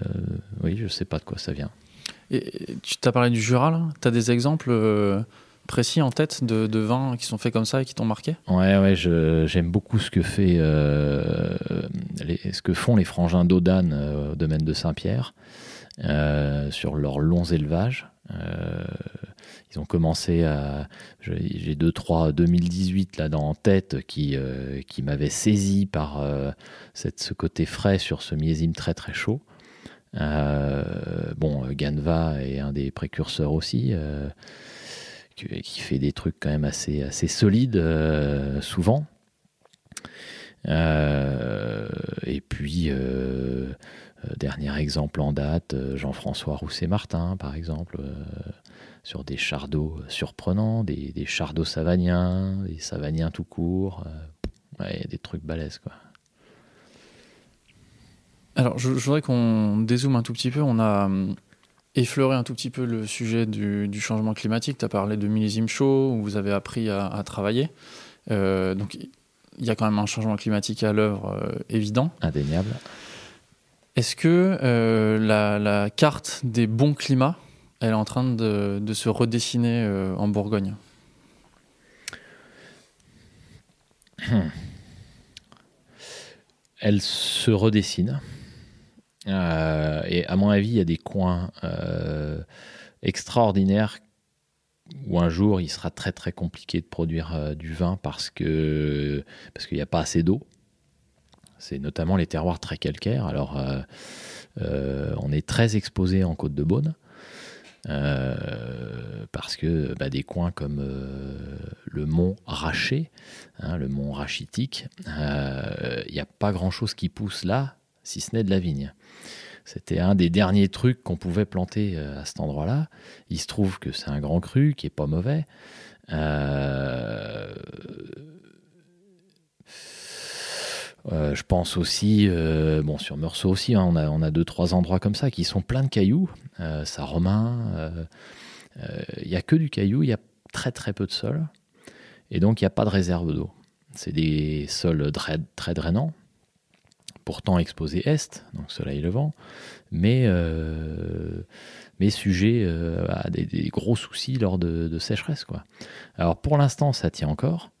oui, je sais pas de quoi ça vient. Et tu t'as parlé du Jura, là? Tu as des exemples euh, précis en tête de, vins qui sont faits comme ça et qui t'ont marqué Ouais, ouais, j'aime beaucoup ce que fait, euh, ce que font les frangins d'Audane euh, au domaine de Saint-Pierre euh, sur leurs longs élevages. Euh, ils ont commencé à, j'ai deux trois 2018 là dans en tête qui qui m'avait saisi par cette, ce côté frais sur ce millésime très très chaud. Bon, Ganva est un des précurseurs aussi. Qui, fait des trucs quand même assez, solides euh, souvent. Euh, et puis, euh, dernier exemple en date, Jean-François Rousset-Martin, par exemple, sur des chardots surprenants, des, des savaniens, des savaniens tout court. des trucs balèzes, quoi. Alors, je, je voudrais qu'on dézoome un tout petit peu. On a effleuré un tout petit peu le sujet du, du changement climatique. Tu as parlé de millésime chaud, où vous avez appris à, à travailler. Euh, donc, il y a quand même un changement climatique à l'œuvre euh, évident. Indéniable. Est-ce que euh, la, la carte des bons climats, elle est en train de, de se redessiner en Bourgogne? Elle se redessine. Euh, et à mon avis, il y a des coins euh, extraordinaires où un jour il sera très très compliqué de produire euh, du vin parce que parce qu'il n'y a pas assez d'eau. C'est notamment les terroirs très calcaires. Alors, on est très exposé en Côte de Beaune. parce que bah, des coins comme le mont Raché, hein, le mont rachitique, il n'y a pas grand-chose qui pousse là, si ce n'est de la vigne. C'était un des derniers trucs qu'on pouvait planter euh, à cet endroit-là. Il se trouve que c'est un grand cru qui est pas mauvais. Euh, euh, je pense aussi, bon sur Meursault aussi, hein, on, a, deux trois endroits comme ça qui sont pleins de cailloux. Euh, Saint-Romain, il n'y a que du caillou, il y a très très peu de sol, et donc il n'y a pas de réserve d'eau. C'est des sols très drainants pourtant exposé est, donc soleil levant, mais, mais sujet à des, gros soucis lors de, sécheresse. Quoi. Alors pour l'instant, ça tient encore.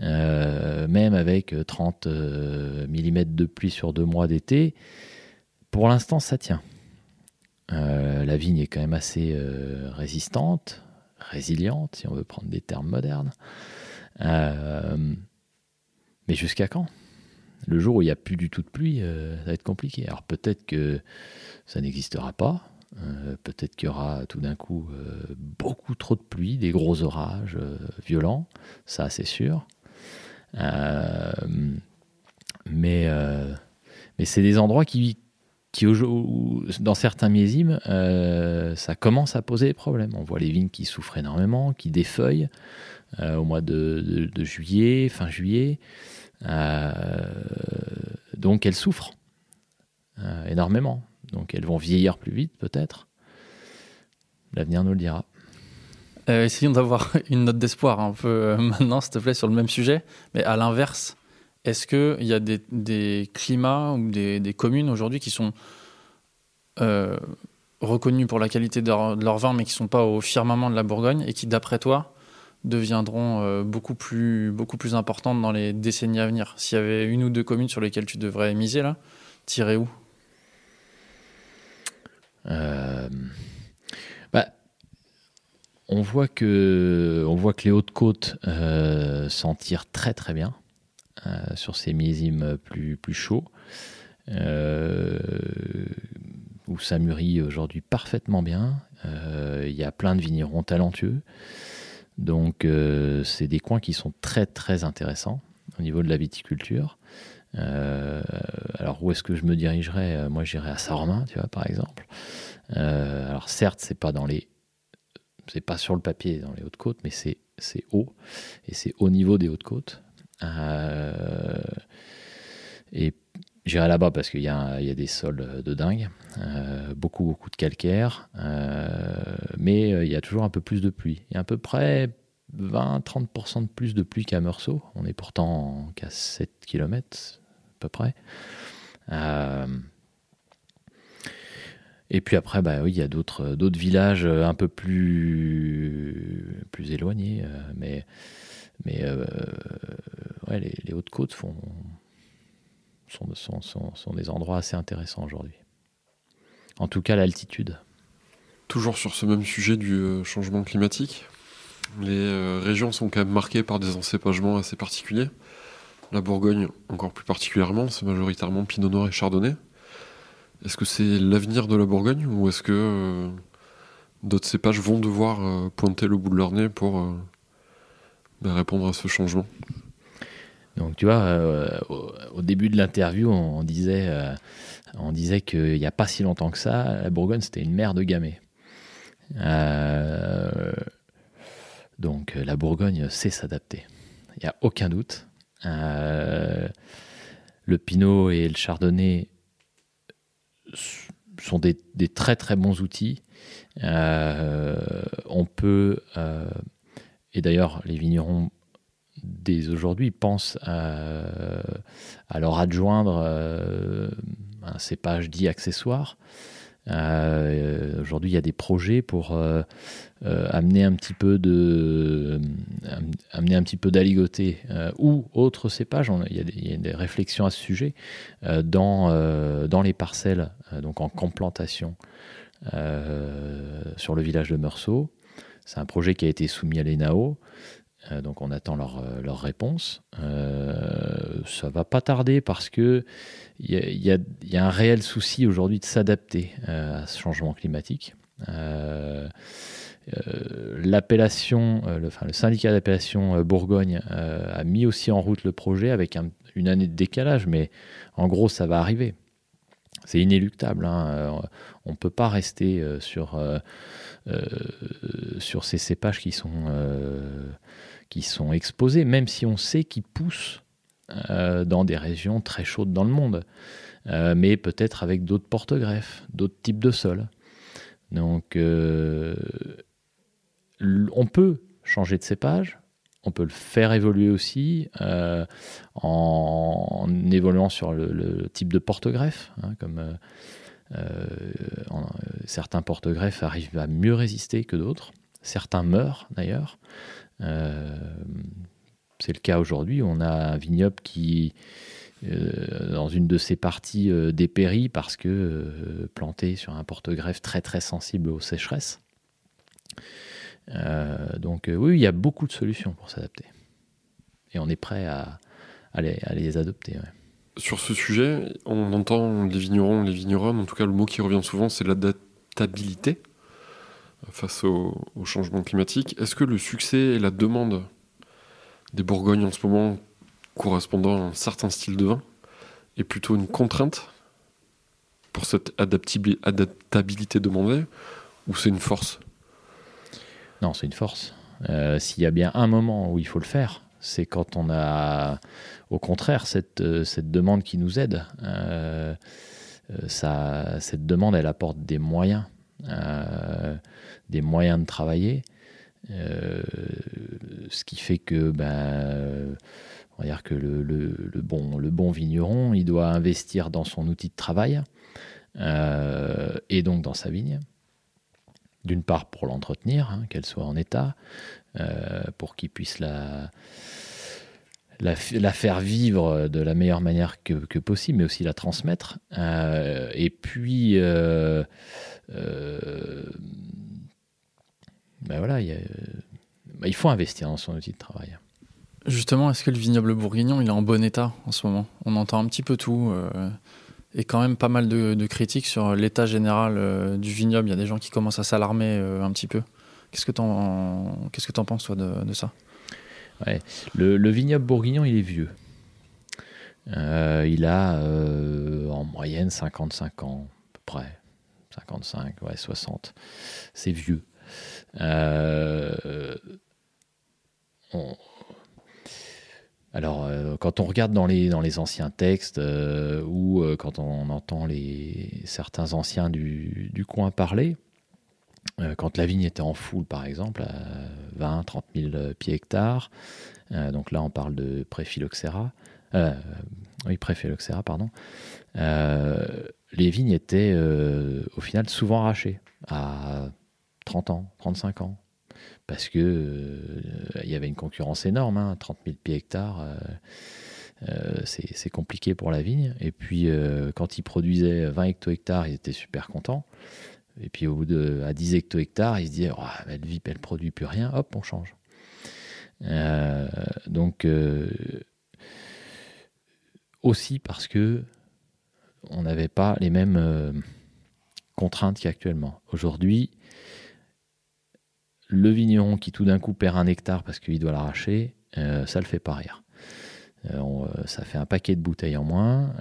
même avec 30 mm de pluie sur deux mois d'été, pour l'instant, ça tient. la vigne est quand même assez résistante, résiliente, si on veut prendre des termes modernes. Euh, mais jusqu'à quand? Le jour où il n'y a plus du tout de pluie, euh, ça va être compliqué. Alors peut-être que ça n'existera pas. Euh, peut-être qu'il y aura tout d'un coup beaucoup trop de pluie, des gros orages violents, ça c'est sûr. mais mais c'est des endroits qui, qui dans certains millésimes, euh, ça commence à poser des problèmes. On voit les vignes qui souffrent énormément, qui défeuillent euh, au mois de, juillet, fin juillet. Euh, donc elles souffrent énormément. Donc elles vont vieillir plus vite peut-être. L'avenir nous le dira. essayons d'avoir *laughs* une note d'espoir un peu *laughs* maintenant, s'il te plaît, sur le même sujet. Mais à l'inverse, est-ce qu'il y a des, climats ou des, communes aujourd'hui qui sont euh, reconnus pour la qualité de leur, vin, mais qui ne sont pas au firmament de la Bourgogne et qui, d'après toi, deviendront euh, beaucoup, plus, beaucoup plus importantes dans les décennies à venir S'il y avait une ou deux communes sur lesquelles tu devrais miser, là, tirer où? Euh, bah, on voit que on voit que les Hautes-Côtes s'en tirent très très bien. Euh, sur ces millésimes plus, plus chauds, euh, où ça mûrit aujourd'hui parfaitement bien. Euh, il y a plein de vignerons talentueux. Donc c'est des coins qui sont très très intéressants au niveau de la viticulture. alors où est-ce que je me dirigerais? Moi j'irais à Saint-Romain, tu vois, par exemple. alors certes, c'est pas dans les, c'est pas sur le papier dans les hautes côtes, mais c'est c'est haut et c'est au niveau des hautes côtes. Euh, et j'irai là-bas parce qu'il y, y, a des sols de dingue, euh, beaucoup, beaucoup de calcaire, euh, mais il y a toujours un peu plus de pluie. Il y a à peu près 20-30% de plus de pluie qu'à Meursault. On est pourtant qu'à 7 km à peu près. et puis après, bah, oui, il y a d'autres, villages un peu plus, plus éloignés, mais mais euh, ouais, les, Hautes-Côtes font, sont, sont, des endroits assez intéressants aujourd'hui. En tout cas, l'altitude. Toujours sur ce même sujet du euh, changement climatique, les euh, régions sont quand même marquées par des encépagements assez particuliers. La Bourgogne, encore plus particulièrement, c'est majoritairement Pinot Noir et Chardonnay. Est-ce que c'est l'avenir de la Bourgogne ou est-ce que d'autres cépages vont devoir pointer le bout de leur nez pour répondre à ce changement? Donc tu vois, euh, au, début de l'interview, on, disait, euh, on disait qu'il n'y a pas si longtemps que ça, la Bourgogne c'était une mer de gamay. Euh, donc la Bourgogne sait s'adapter, il n'y a aucun doute. le Pinot et le Chardonnay sont des très très bons outils. on peut et d'ailleurs, les vignerons dès aujourd'hui pensent à, leur adjoindre euh, un cépage dit accessoire. Euh, aujourd'hui, il y a des projets pour euh, amener un petit peu de amener un petit peu d'aligoté ou autre cépage. il, y a des, réflexions à ce sujet dans dans les parcelles, donc en complantation sur le village de Meursault. C'est un projet qui a été soumis à l'ENAO. Euh, donc on attend leur, euh, leur réponse. Euh, ça va pas tarder parce que il y, a un réel souci aujourd'hui de s'adapter à ce changement climatique. le, syndicat d'appellation Bourgogne a mis aussi en route le projet avec une année de décalage, mais en gros ça va arriver. C'est inéluctable. Hein. On ne peut pas rester sur euh, ces cépages qui sont, euh, qui sont exposés, même si on sait qu'ils poussent euh, dans des régions très chaudes dans le monde, mais peut-être avec d'autres porte-greffes, d'autres types de sols. Donc, on peut changer de cépage, on peut le faire évoluer aussi euh, en, évoluant sur le, type de porte-greffe, hein, comme euh, euh, certains porte-greffes arrivent à mieux résister que d'autres. Certains meurent d'ailleurs. C'est le cas aujourd'hui. On a un vignoble qui, dans une de ses parties, dépérit parce que planté sur un porte-greffe très très sensible aux sécheresses. Euh, donc euh, oui, il y a beaucoup de solutions pour s'adapter. Et on est prêt à, les, adopter. Sur ce sujet, on entend les vignerons, les vignerons, en tout cas le mot qui revient souvent, c'est l'adaptabilité face au, changement climatique. Est-ce que le succès et la demande des Bourgognes en ce moment correspondant à un certain style de vin est plutôt une contrainte pour cette adaptabilité demandée ou c'est une force? Non, c'est une force. Euh, s'il y a bien un moment où il faut le faire, c'est quand on a, au contraire, cette, euh, demande qui nous aide. Euh, ça, cette demande, elle apporte des moyens, des moyens de travailler, ce qui fait que, ben, on que le, bon, le bon vigneron, il doit investir dans son outil de travail et donc dans sa vigne. D'une part pour l'entretenir, hein, qu'elle soit en état, euh, pour qu'il puisse la, la, faire vivre de la meilleure manière que, possible, mais aussi la transmettre. Euh, et puis, ben voilà, ben il faut investir dans son outil de travail. Justement, est-ce que le vignoble bourguignon, il est en bon état en ce moment? On entend un petit peu tout et quand même pas mal de, critiques sur l'état général du vignoble. Il y a des gens qui commencent à s'alarmer un petit peu. Qu'est-ce que tu en, qu'est-ce que en penses, toi, de, ça? Le, vignoble bourguignon, il est vieux. Euh, il a en moyenne 55 ans, à peu près. 55, ouais, 60. C'est vieux. On, alors, euh, quand on regarde dans les, dans les anciens textes euh, ou euh, quand on entend les, certains anciens du, du coin parler, quand la vigne était en foule, par exemple, à 20, 30 000 pieds hectares, donc là on parle de préphyloxéra, oui, préphyloxéra, pardon, les vignes étaient au final souvent arrachées à 30 ans, 35 ans, parce que euh, il y avait une concurrence énorme, 30 hein, 000 pieds hectares. Euh, euh, c'est compliqué pour la vigne. Et puis, quand ils produisaient 20 hecto-hectares, ils étaient super contents. Et puis, au bout de à 10 hecto-hectares, ils se disaient oh, elle vit, elle produit plus rien, hop, on change. donc, aussi parce que on n'avait pas les mêmes contraintes qu'actuellement. Aujourd'hui, le vigneron qui tout d'un coup perd un hectare parce qu'il doit l'arracher, euh, ça le fait pas rire. Euh, euh, ça fait un paquet de bouteilles en moins.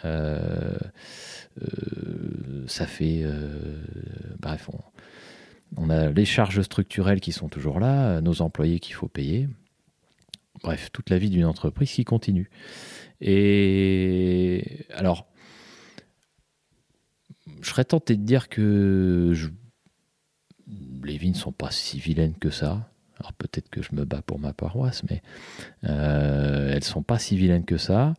Ça fait. bref, on, a les charges structurelles qui sont toujours là, nos employés qu'il faut payer. Bref, toute la vie d'une entreprise qui continue. Et alors, je serais tenté de dire que les vignes ne sont pas si vilaines que ça. Alors peut-être que je me bats pour ma paroisse, mais euh, elles ne sont pas si vilaines que ça.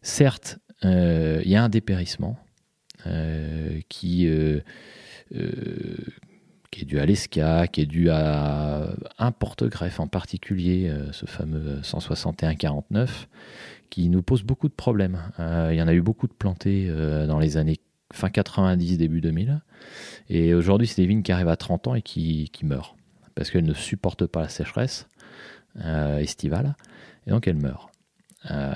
Certes, euh, il y a un dépérissement euh, qui, qui est dû à l'ESCA, qui est dû à un porte-greffe en particulier, ce fameux 161-49, qui nous pose beaucoup de problèmes. il y en a eu beaucoup de plantés dans les années fin 90, début 2000. Et aujourd'hui, c'est des vignes qui arrivent à 30 ans et qui, meurent. Parce qu'elles ne supportent pas la sécheresse euh, estivale. Et donc elles meurent. Euh,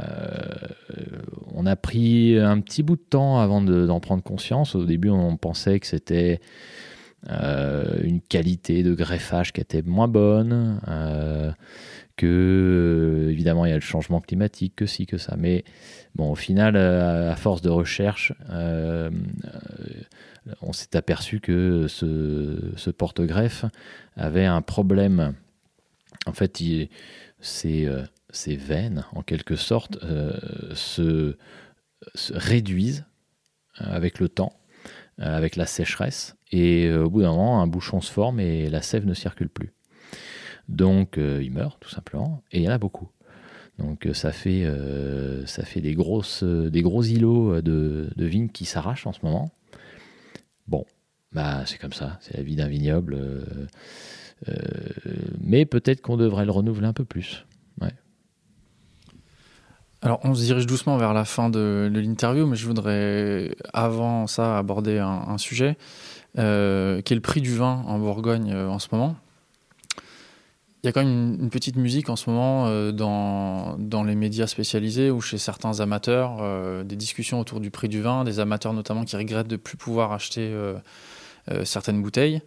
on a pris un petit bout de temps avant d'en prendre conscience. Au début, on pensait que c'était euh, une qualité de greffage qui était moins bonne, que évidemment il y a le changement climatique, que si, que ça. Mais bon, au final, à force de recherche, on s'est aperçu que ce, porte-greffe avait un problème. En fait, il, euh, veines, en quelque sorte, euh, se, réduisent avec le temps, euh, avec la sécheresse. Et au bout d'un moment, un bouchon se forme et la sève ne circule plus. Donc ils meurent tout simplement, et il y en a beaucoup. Donc ça fait, des, gros îlots de, de vignes qui s'arrachent en ce moment. Bon, bah c'est comme ça, c'est la vie d'un vignoble. mais peut-être qu'on devrait le renouveler un peu plus. Alors, on se dirige doucement vers la fin de, l'interview, mais je voudrais, avant ça, aborder un, sujet euh, qui est le prix du vin en Bourgogne euh, en ce moment. Il y a quand même une, petite musique en ce moment euh, dans, dans, les médias spécialisés ou chez certains amateurs, des discussions autour du prix du vin, des amateurs notamment qui regrettent de ne plus pouvoir acheter certaines bouteilles.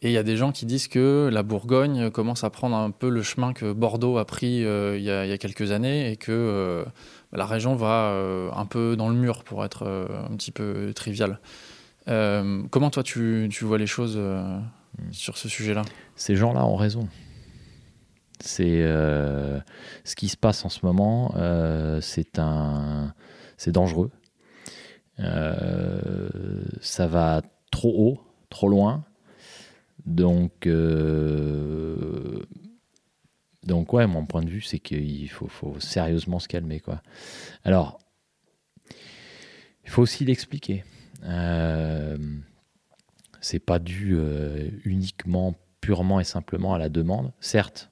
Et il y a des gens qui disent que la Bourgogne commence à prendre un peu le chemin que Bordeaux a pris euh, il, y a, quelques années et que euh, la région va euh, un peu dans le mur pour être un petit peu trivial. comment toi tu, vois les choses sur ce sujet-là? Ces gens-là ont raison. C'est ce qui se passe en ce moment, c'est un, c'est dangereux. ça va trop haut, trop loin donc, euh, donc ouais, mon point de vue, c'est qu'il faut, faut, sérieusement se calmer. Quoi. Alors, il faut aussi l'expliquer. Euh, c'est pas dû euh, uniquement, purement et simplement à la demande. Certes,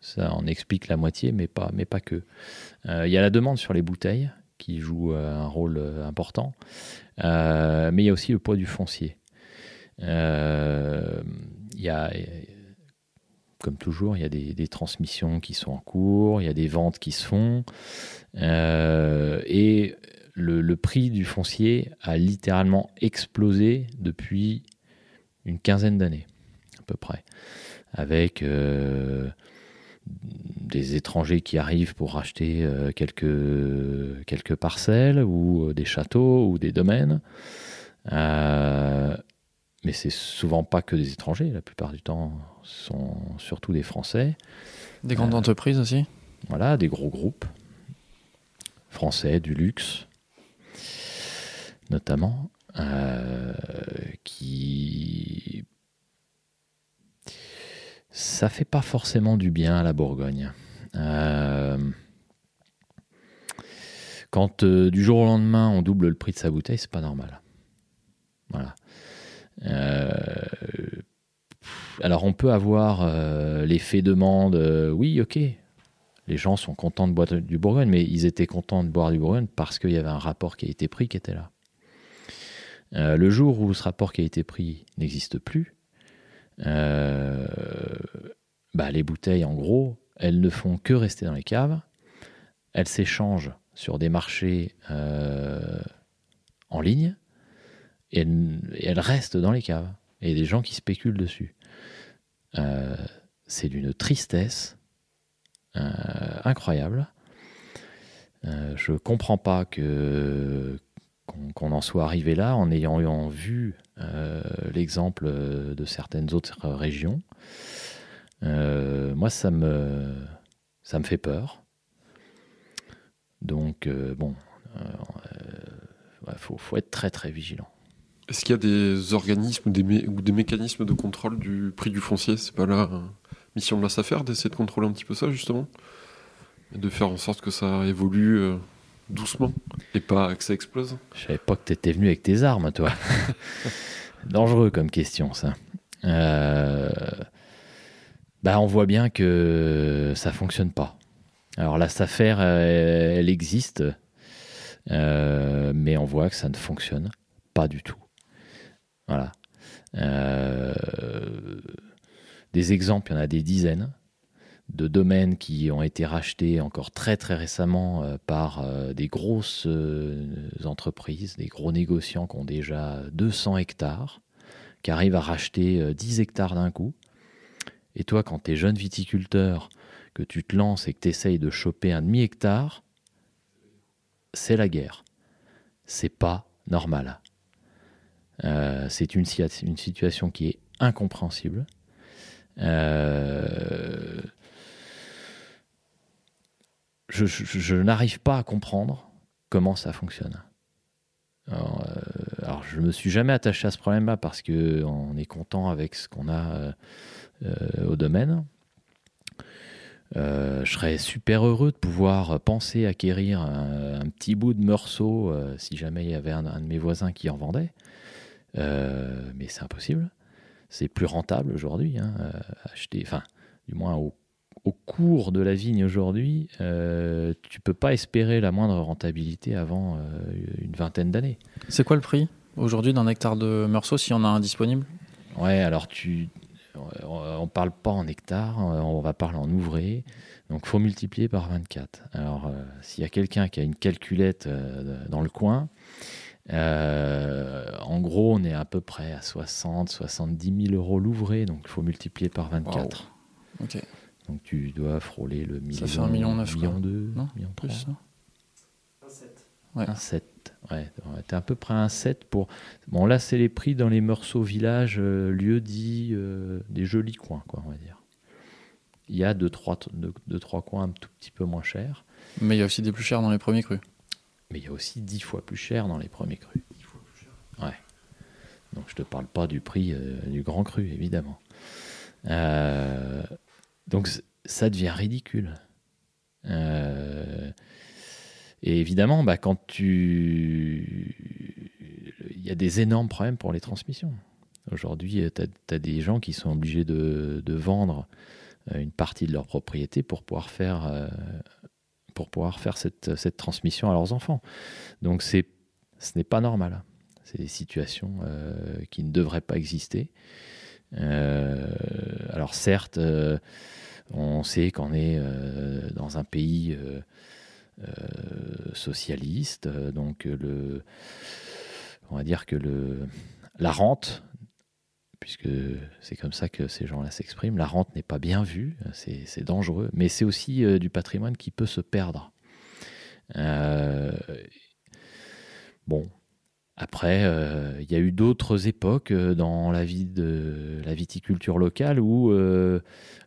ça en explique la moitié, mais pas, mais pas que. Euh, il y a la demande sur les bouteilles qui joue un rôle important, mais il y a aussi le poids du foncier. Euh, il y a, comme toujours, il y a des, transmissions qui sont en cours, il y a des ventes qui se font. Euh, et le, prix du foncier a littéralement explosé depuis une quinzaine d'années, à peu près. Avec euh, des étrangers qui arrivent pour acheter quelques, quelques parcelles, ou des châteaux, ou des domaines. Euh, mais c'est souvent pas que des étrangers, la plupart du temps, ce sont surtout des Français. Des grandes euh, entreprises aussi Voilà, des gros groupes français, du luxe, notamment, euh, qui. Ça fait pas forcément du bien à la Bourgogne. Euh, quand du jour au lendemain on double le prix de sa bouteille, c'est pas normal. Voilà. Euh, alors on peut avoir euh, l'effet demande, euh, oui, ok, les gens sont contents de boire du Bourgogne, mais ils étaient contents de boire du Bourgogne parce qu'il y avait un rapport qui a été pris qui était là. le jour où ce rapport qui a été pris n'existe plus, bah, les bouteilles, en gros, elles ne font que rester dans les caves. Elles s'échangent sur des marchés en ligne et elle, reste dans les caves. Et il y a des gens qui spéculent dessus. Euh, c'est d'une tristesse euh, incroyable. Euh, je comprends pas que qu'on en soit arrivé là en ayant vu euh, l'exemple de certaines autres régions. moi, ça me ça me fait peur. Donc bon, il faut, faut être très très vigilant. Est-ce qu'il y a des organismes ou des, ou des, mécanismes de contrôle du prix du foncier? C'est pas la mission de la SAFER d'essayer de contrôler un petit peu ça, justement? Et de faire en sorte que ça évolue euh, doucement et pas que ça explose? Je savais pas que tu étais venu avec tes armes, toi. *laughs* Dangereux comme question, ça. Euh, bah, on voit bien que ça fonctionne pas. Alors la SAFER, euh, elle existe, mais on voit que ça ne fonctionne pas du tout. Voilà. Euh, des exemples, il y en a des dizaines de domaines qui ont été rachetés encore très très récemment euh, par euh, des grosses entreprises, des gros négociants qui ont déjà 200 hectares, qui arrivent à racheter 10 hectares d'un coup. Et toi, quand tu es jeune viticulteur, que tu te lances et que tu essayes de choper un demi-hectare, c'est la guerre. C'est pas normal. Euh, c'est une, une, situation qui est incompréhensible. Euh, je, n'arrive pas à comprendre comment ça fonctionne. Alors, euh, je me suis jamais attaché à ce problème-là parce que on est content avec ce qu'on a au domaine. Je serais super heureux de pouvoir penser acquérir un, petit bout de euh, si jamais il y avait un, de mes voisins qui en vendait. Euh, mais c'est impossible. C'est plus rentable aujourd'hui. Hein, acheter, enfin, du moins au, cours de la vigne aujourd'hui, tu peux pas espérer la moindre rentabilité avant une vingtaine d'années. C'est quoi le prix aujourd'hui d'un hectare de Meursault si on a un disponible? Ouais, alors tu, on ne parle pas en hectares, on va parler en ouvrés. Donc, faut multiplier par 24. Alors, euh, s'il y a quelqu'un qui a une calculette euh, dans le coin, euh, en gros, on est à peu près à 60, 70 000 euros l'ouvré. Donc, il faut multiplier par 24. Donc, tu dois frôler le million. Ça fait un million neuf. Million deux, non million plus. Un 7. Ouais. Un 7. Ouais, t'es à peu près un 7 pour. Bon, là, c'est les prix dans les Meursault villages, euh, lieux dits, euh, des jolis coins, quoi, on va dire. Il y a deux trois, deux, trois coins un tout petit peu moins chers. Mais il y a aussi des plus chers dans les premiers crus. Mais il y a aussi 10 fois plus cher dans les premiers crus. 10 fois plus cher Ouais. Donc je te parle pas du prix euh, du grand cru, évidemment. donc ça devient ridicule. Euh, et évidemment, bah, quand tu. Il y a des énormes problèmes pour les transmissions. Aujourd'hui, tu as, des gens qui sont obligés de, vendre euh, une partie de leur propriété pour pouvoir faire, euh, pour pouvoir faire cette, transmission à leurs enfants. Donc, ce n'est pas normal. C'est des situations euh, qui ne devraient pas exister. alors, certes, on sait qu'on est dans un pays euh, socialiste. Euh, donc on va dire que la rente, puisque c'est comme ça que ces gens-là s'expriment, la rente n'est pas bien vue, c'est dangereux, mais c'est aussi euh, du patrimoine qui peut se perdre. bon, après, il y a eu d'autres époques dans la vie de la viticulture locale où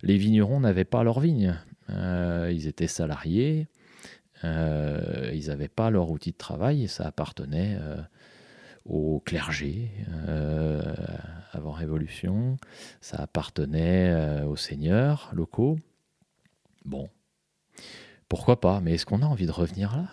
les vignerons n'avaient pas leurs vignes. ils étaient salariés, euh, ils n'avaient pas leur outil de travail et ça appartenait euh, au clergé euh, avant Révolution, ça appartenait aux seigneurs locaux. Bon, pourquoi pas, mais est-ce qu'on a envie de revenir là?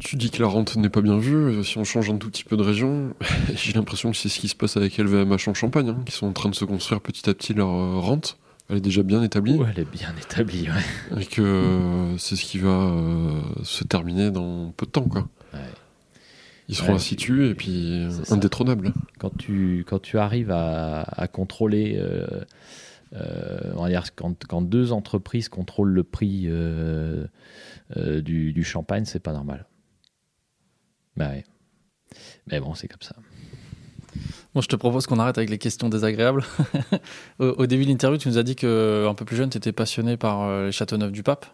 Tu dis que la rente n'est pas bien vue. Si on change un tout petit peu de région, *laughs* j'ai l'impression que c'est ce qui se passe avec LVMH en Champagne, hein, qui sont en train de se construire petit à petit leur rente. Elle est déjà bien établie Oui, elle est bien établie, ouais. Et que euh, c'est ce qui va euh, se terminer dans peu de temps, quoi. Ils seront institués et puis indétrônables. Quand tu, quand tu arrives à, contrôler, euh, on va dire, quand, quand, deux entreprises contrôlent le prix du, du, champagne, c'est pas normal. Bah ouais. Mais bon, c'est comme ça. Bon, je te propose qu'on arrête avec les questions désagréables. *laughs* au, début de l'interview, tu nous as dit qu'un peu plus jeune, tu étais passionné par euh, les châteaux neufs du Pape.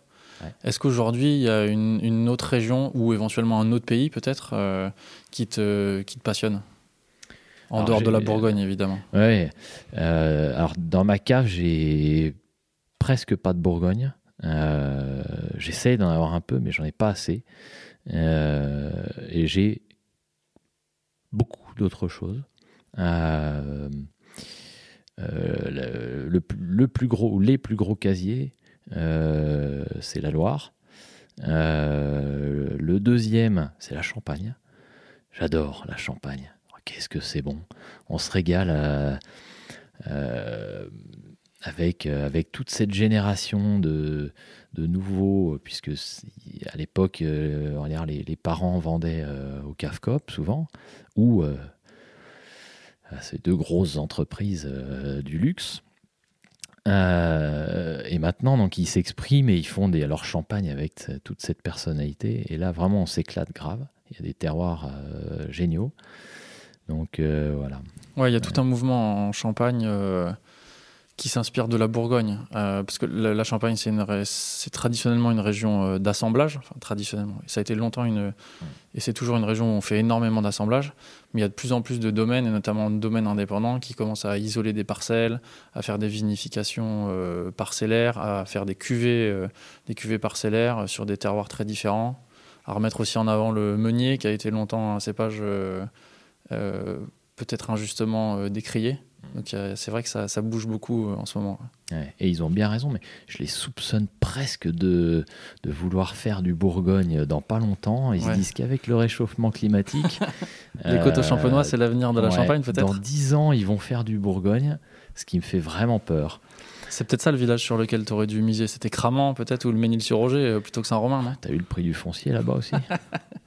Est-ce qu'aujourd'hui, il y a une, autre région ou éventuellement un autre pays peut-être euh, qui, te, qui te passionne? En dehors de la Bourgogne, évidemment. Oui. Euh, alors, dans ma cave, j'ai presque pas de Bourgogne. J'essaie d'en avoir un peu, mais j'en ai pas assez. et j'ai beaucoup d'autres choses. Euh, euh, le, plus gros, les plus gros casiers, euh, c'est la Loire. le deuxième, c'est la Champagne. J'adore la Champagne. Oh, qu'est-ce que c'est bon. On se régale avec, toute cette génération de, nouveaux, puisque à l'époque, les, parents vendaient au CAFCOP souvent, ou ces deux grosses entreprises euh, du luxe. Euh, et maintenant, donc, ils s'expriment et ils font des, leur champagne avec toute cette personnalité. Et là, vraiment, on s'éclate grave. Il y a des terroirs euh, géniaux. Donc, voilà. Ouais, il y a tout un mouvement en Champagne qui s'inspire de la Bourgogne, euh, parce que la, Champagne, c'est traditionnellement une région euh, d'assemblage, traditionnellement, ça a été longtemps une, et c'est toujours une région où on fait énormément d'assemblage, mais il y a de plus en plus de domaines, et notamment de domaines indépendants, qui commencent à isoler des parcelles, à faire des vinifications euh, parcellaires, à faire des cuvées, des cuvées parcellaires sur des terroirs très différents, à remettre aussi en avant le meunier, qui a été longtemps un cépage peut-être injustement décrié. Donc euh, c'est vrai que ça, ça bouge beaucoup euh, en ce moment. Ouais, et ils ont bien raison, mais je les soupçonne presque de, de vouloir faire du Bourgogne dans pas longtemps. Ils Ouais. se disent qu'avec le réchauffement climatique. *laughs* Les coteaux euh, champenois, c'est l'avenir de la ouais, Champagne Dans peut-être 10 ans, ils vont faire du Bourgogne, ce qui me fait vraiment peur. C'est peut-être ça le village sur lequel tu aurais dû miser. C'était Cramant peut-être ou le Ménil-sur-Roger plutôt que Saint-Romain, non? T'as eu le prix du foncier là-bas aussi. *laughs*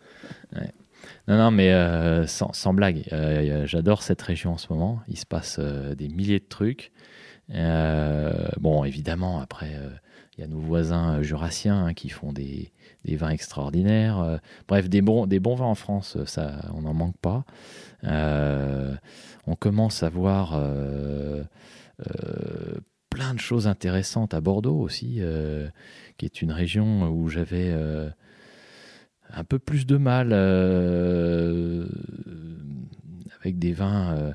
Non, non, mais euh, sans, sans blague, euh, j'adore cette région en ce moment. Il se passe euh, des milliers de trucs. Euh, bon, évidemment, après, euh, il y a nos voisins euh, jurassiens hein, qui font des, des vins extraordinaires. Euh, bref, des bons, des bons vins en France, euh, ça, on n'en manque pas. Euh, on commence à voir euh, euh, plein de choses intéressantes à Bordeaux aussi, euh, qui est une région où j'avais euh, peu plus de mal euh, avec des vins euh,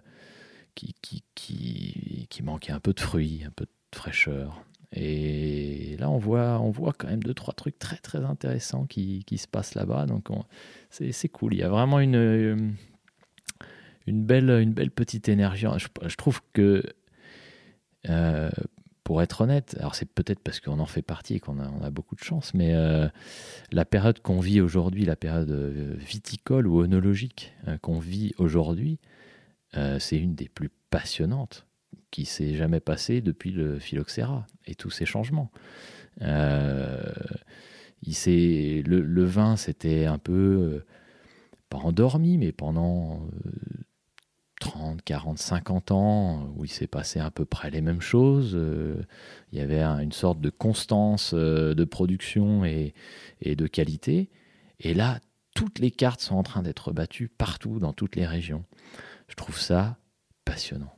qui, qui, qui, qui manquaient un peu de fruits, un peu de fraîcheur. Et là, on voit, on voit quand même deux, trois trucs très, très intéressants qui, qui se passent là-bas. Donc, on- c'est cool. Il y a vraiment une, une, belle, une belle petite énergie. Je, je trouve que, euh, pour être honnête, alors c'est peut-être parce qu'on en fait partie et qu'on a, beaucoup de chance, mais euh, la période qu'on vit aujourd'hui, la période euh, viticole ou œnologique euh, qu'on vit aujourd'hui, c'est une des plus passionnantes qui s'est jamais passée depuis le phylloxéra et tous ces changements. Il le, le vin, c'était un peu, pas endormi, mais pendant 30, 40, 50 ans, où il s'est passé à peu près les mêmes choses. Euh, il y avait un- une sorte de constance euh, de production et, et de qualité. Et là, toutes les cartes sont en train d'être battues partout, dans toutes les régions. Je trouve ça passionnant.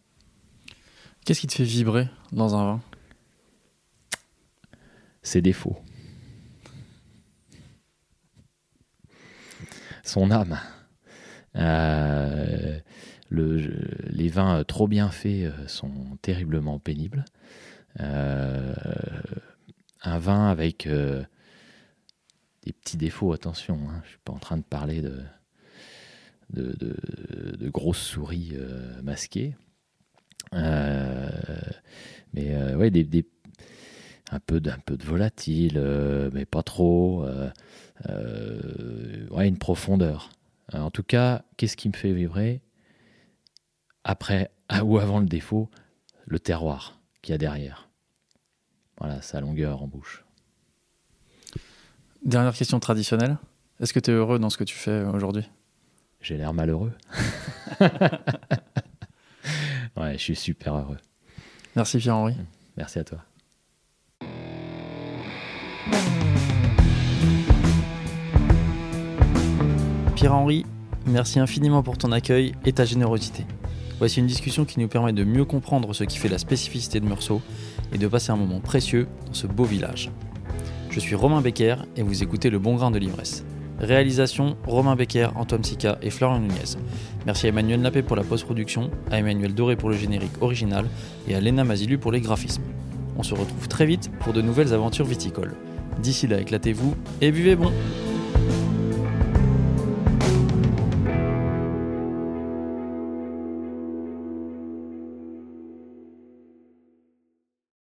Qu'est-ce qui te fait vibrer dans un vin? Ses défauts. Son âme. Euh, les vins euh, trop bien faits euh, sont terriblement pénibles. Euh, un vin avec des petits défauts, attention, hein, je ne suis pas en train de parler de, grosses souris masquées. Mais ouais, un, peu de, volatile, mais pas trop. ouais, une profondeur. En tout cas, qu'est-ce qui me fait vibrer? Après ah, ou avant le défaut Le terroir qu'il y a derrière. Voilà, sa longueur en bouche. Dernière question traditionnelle. Est-ce que tu es heureux dans ce que tu fais euh, aujourd'hui? J'ai l'air malheureux. *laughs* ouais, je suis super heureux. Merci Pierre-Henri. Merci à toi. Pierre-Henri, merci infiniment pour ton accueil et ta générosité. Voici une discussion qui nous permet de mieux comprendre ce qui fait la spécificité de Meursault et de passer un moment précieux dans ce beau village. Je suis Romain Becker et vous écoutez Le Bon Grain de l'Ivresse. Réalisation Romain Becker, Antoine Sica et Florian Nunez. Merci à Emmanuel Nappé pour la post-production, à Emmanuel Doré pour le générique original et à Léna Mazilu pour les graphismes. On se retrouve très vite pour de nouvelles aventures viticoles. D'ici là, éclatez-vous et buvez bon!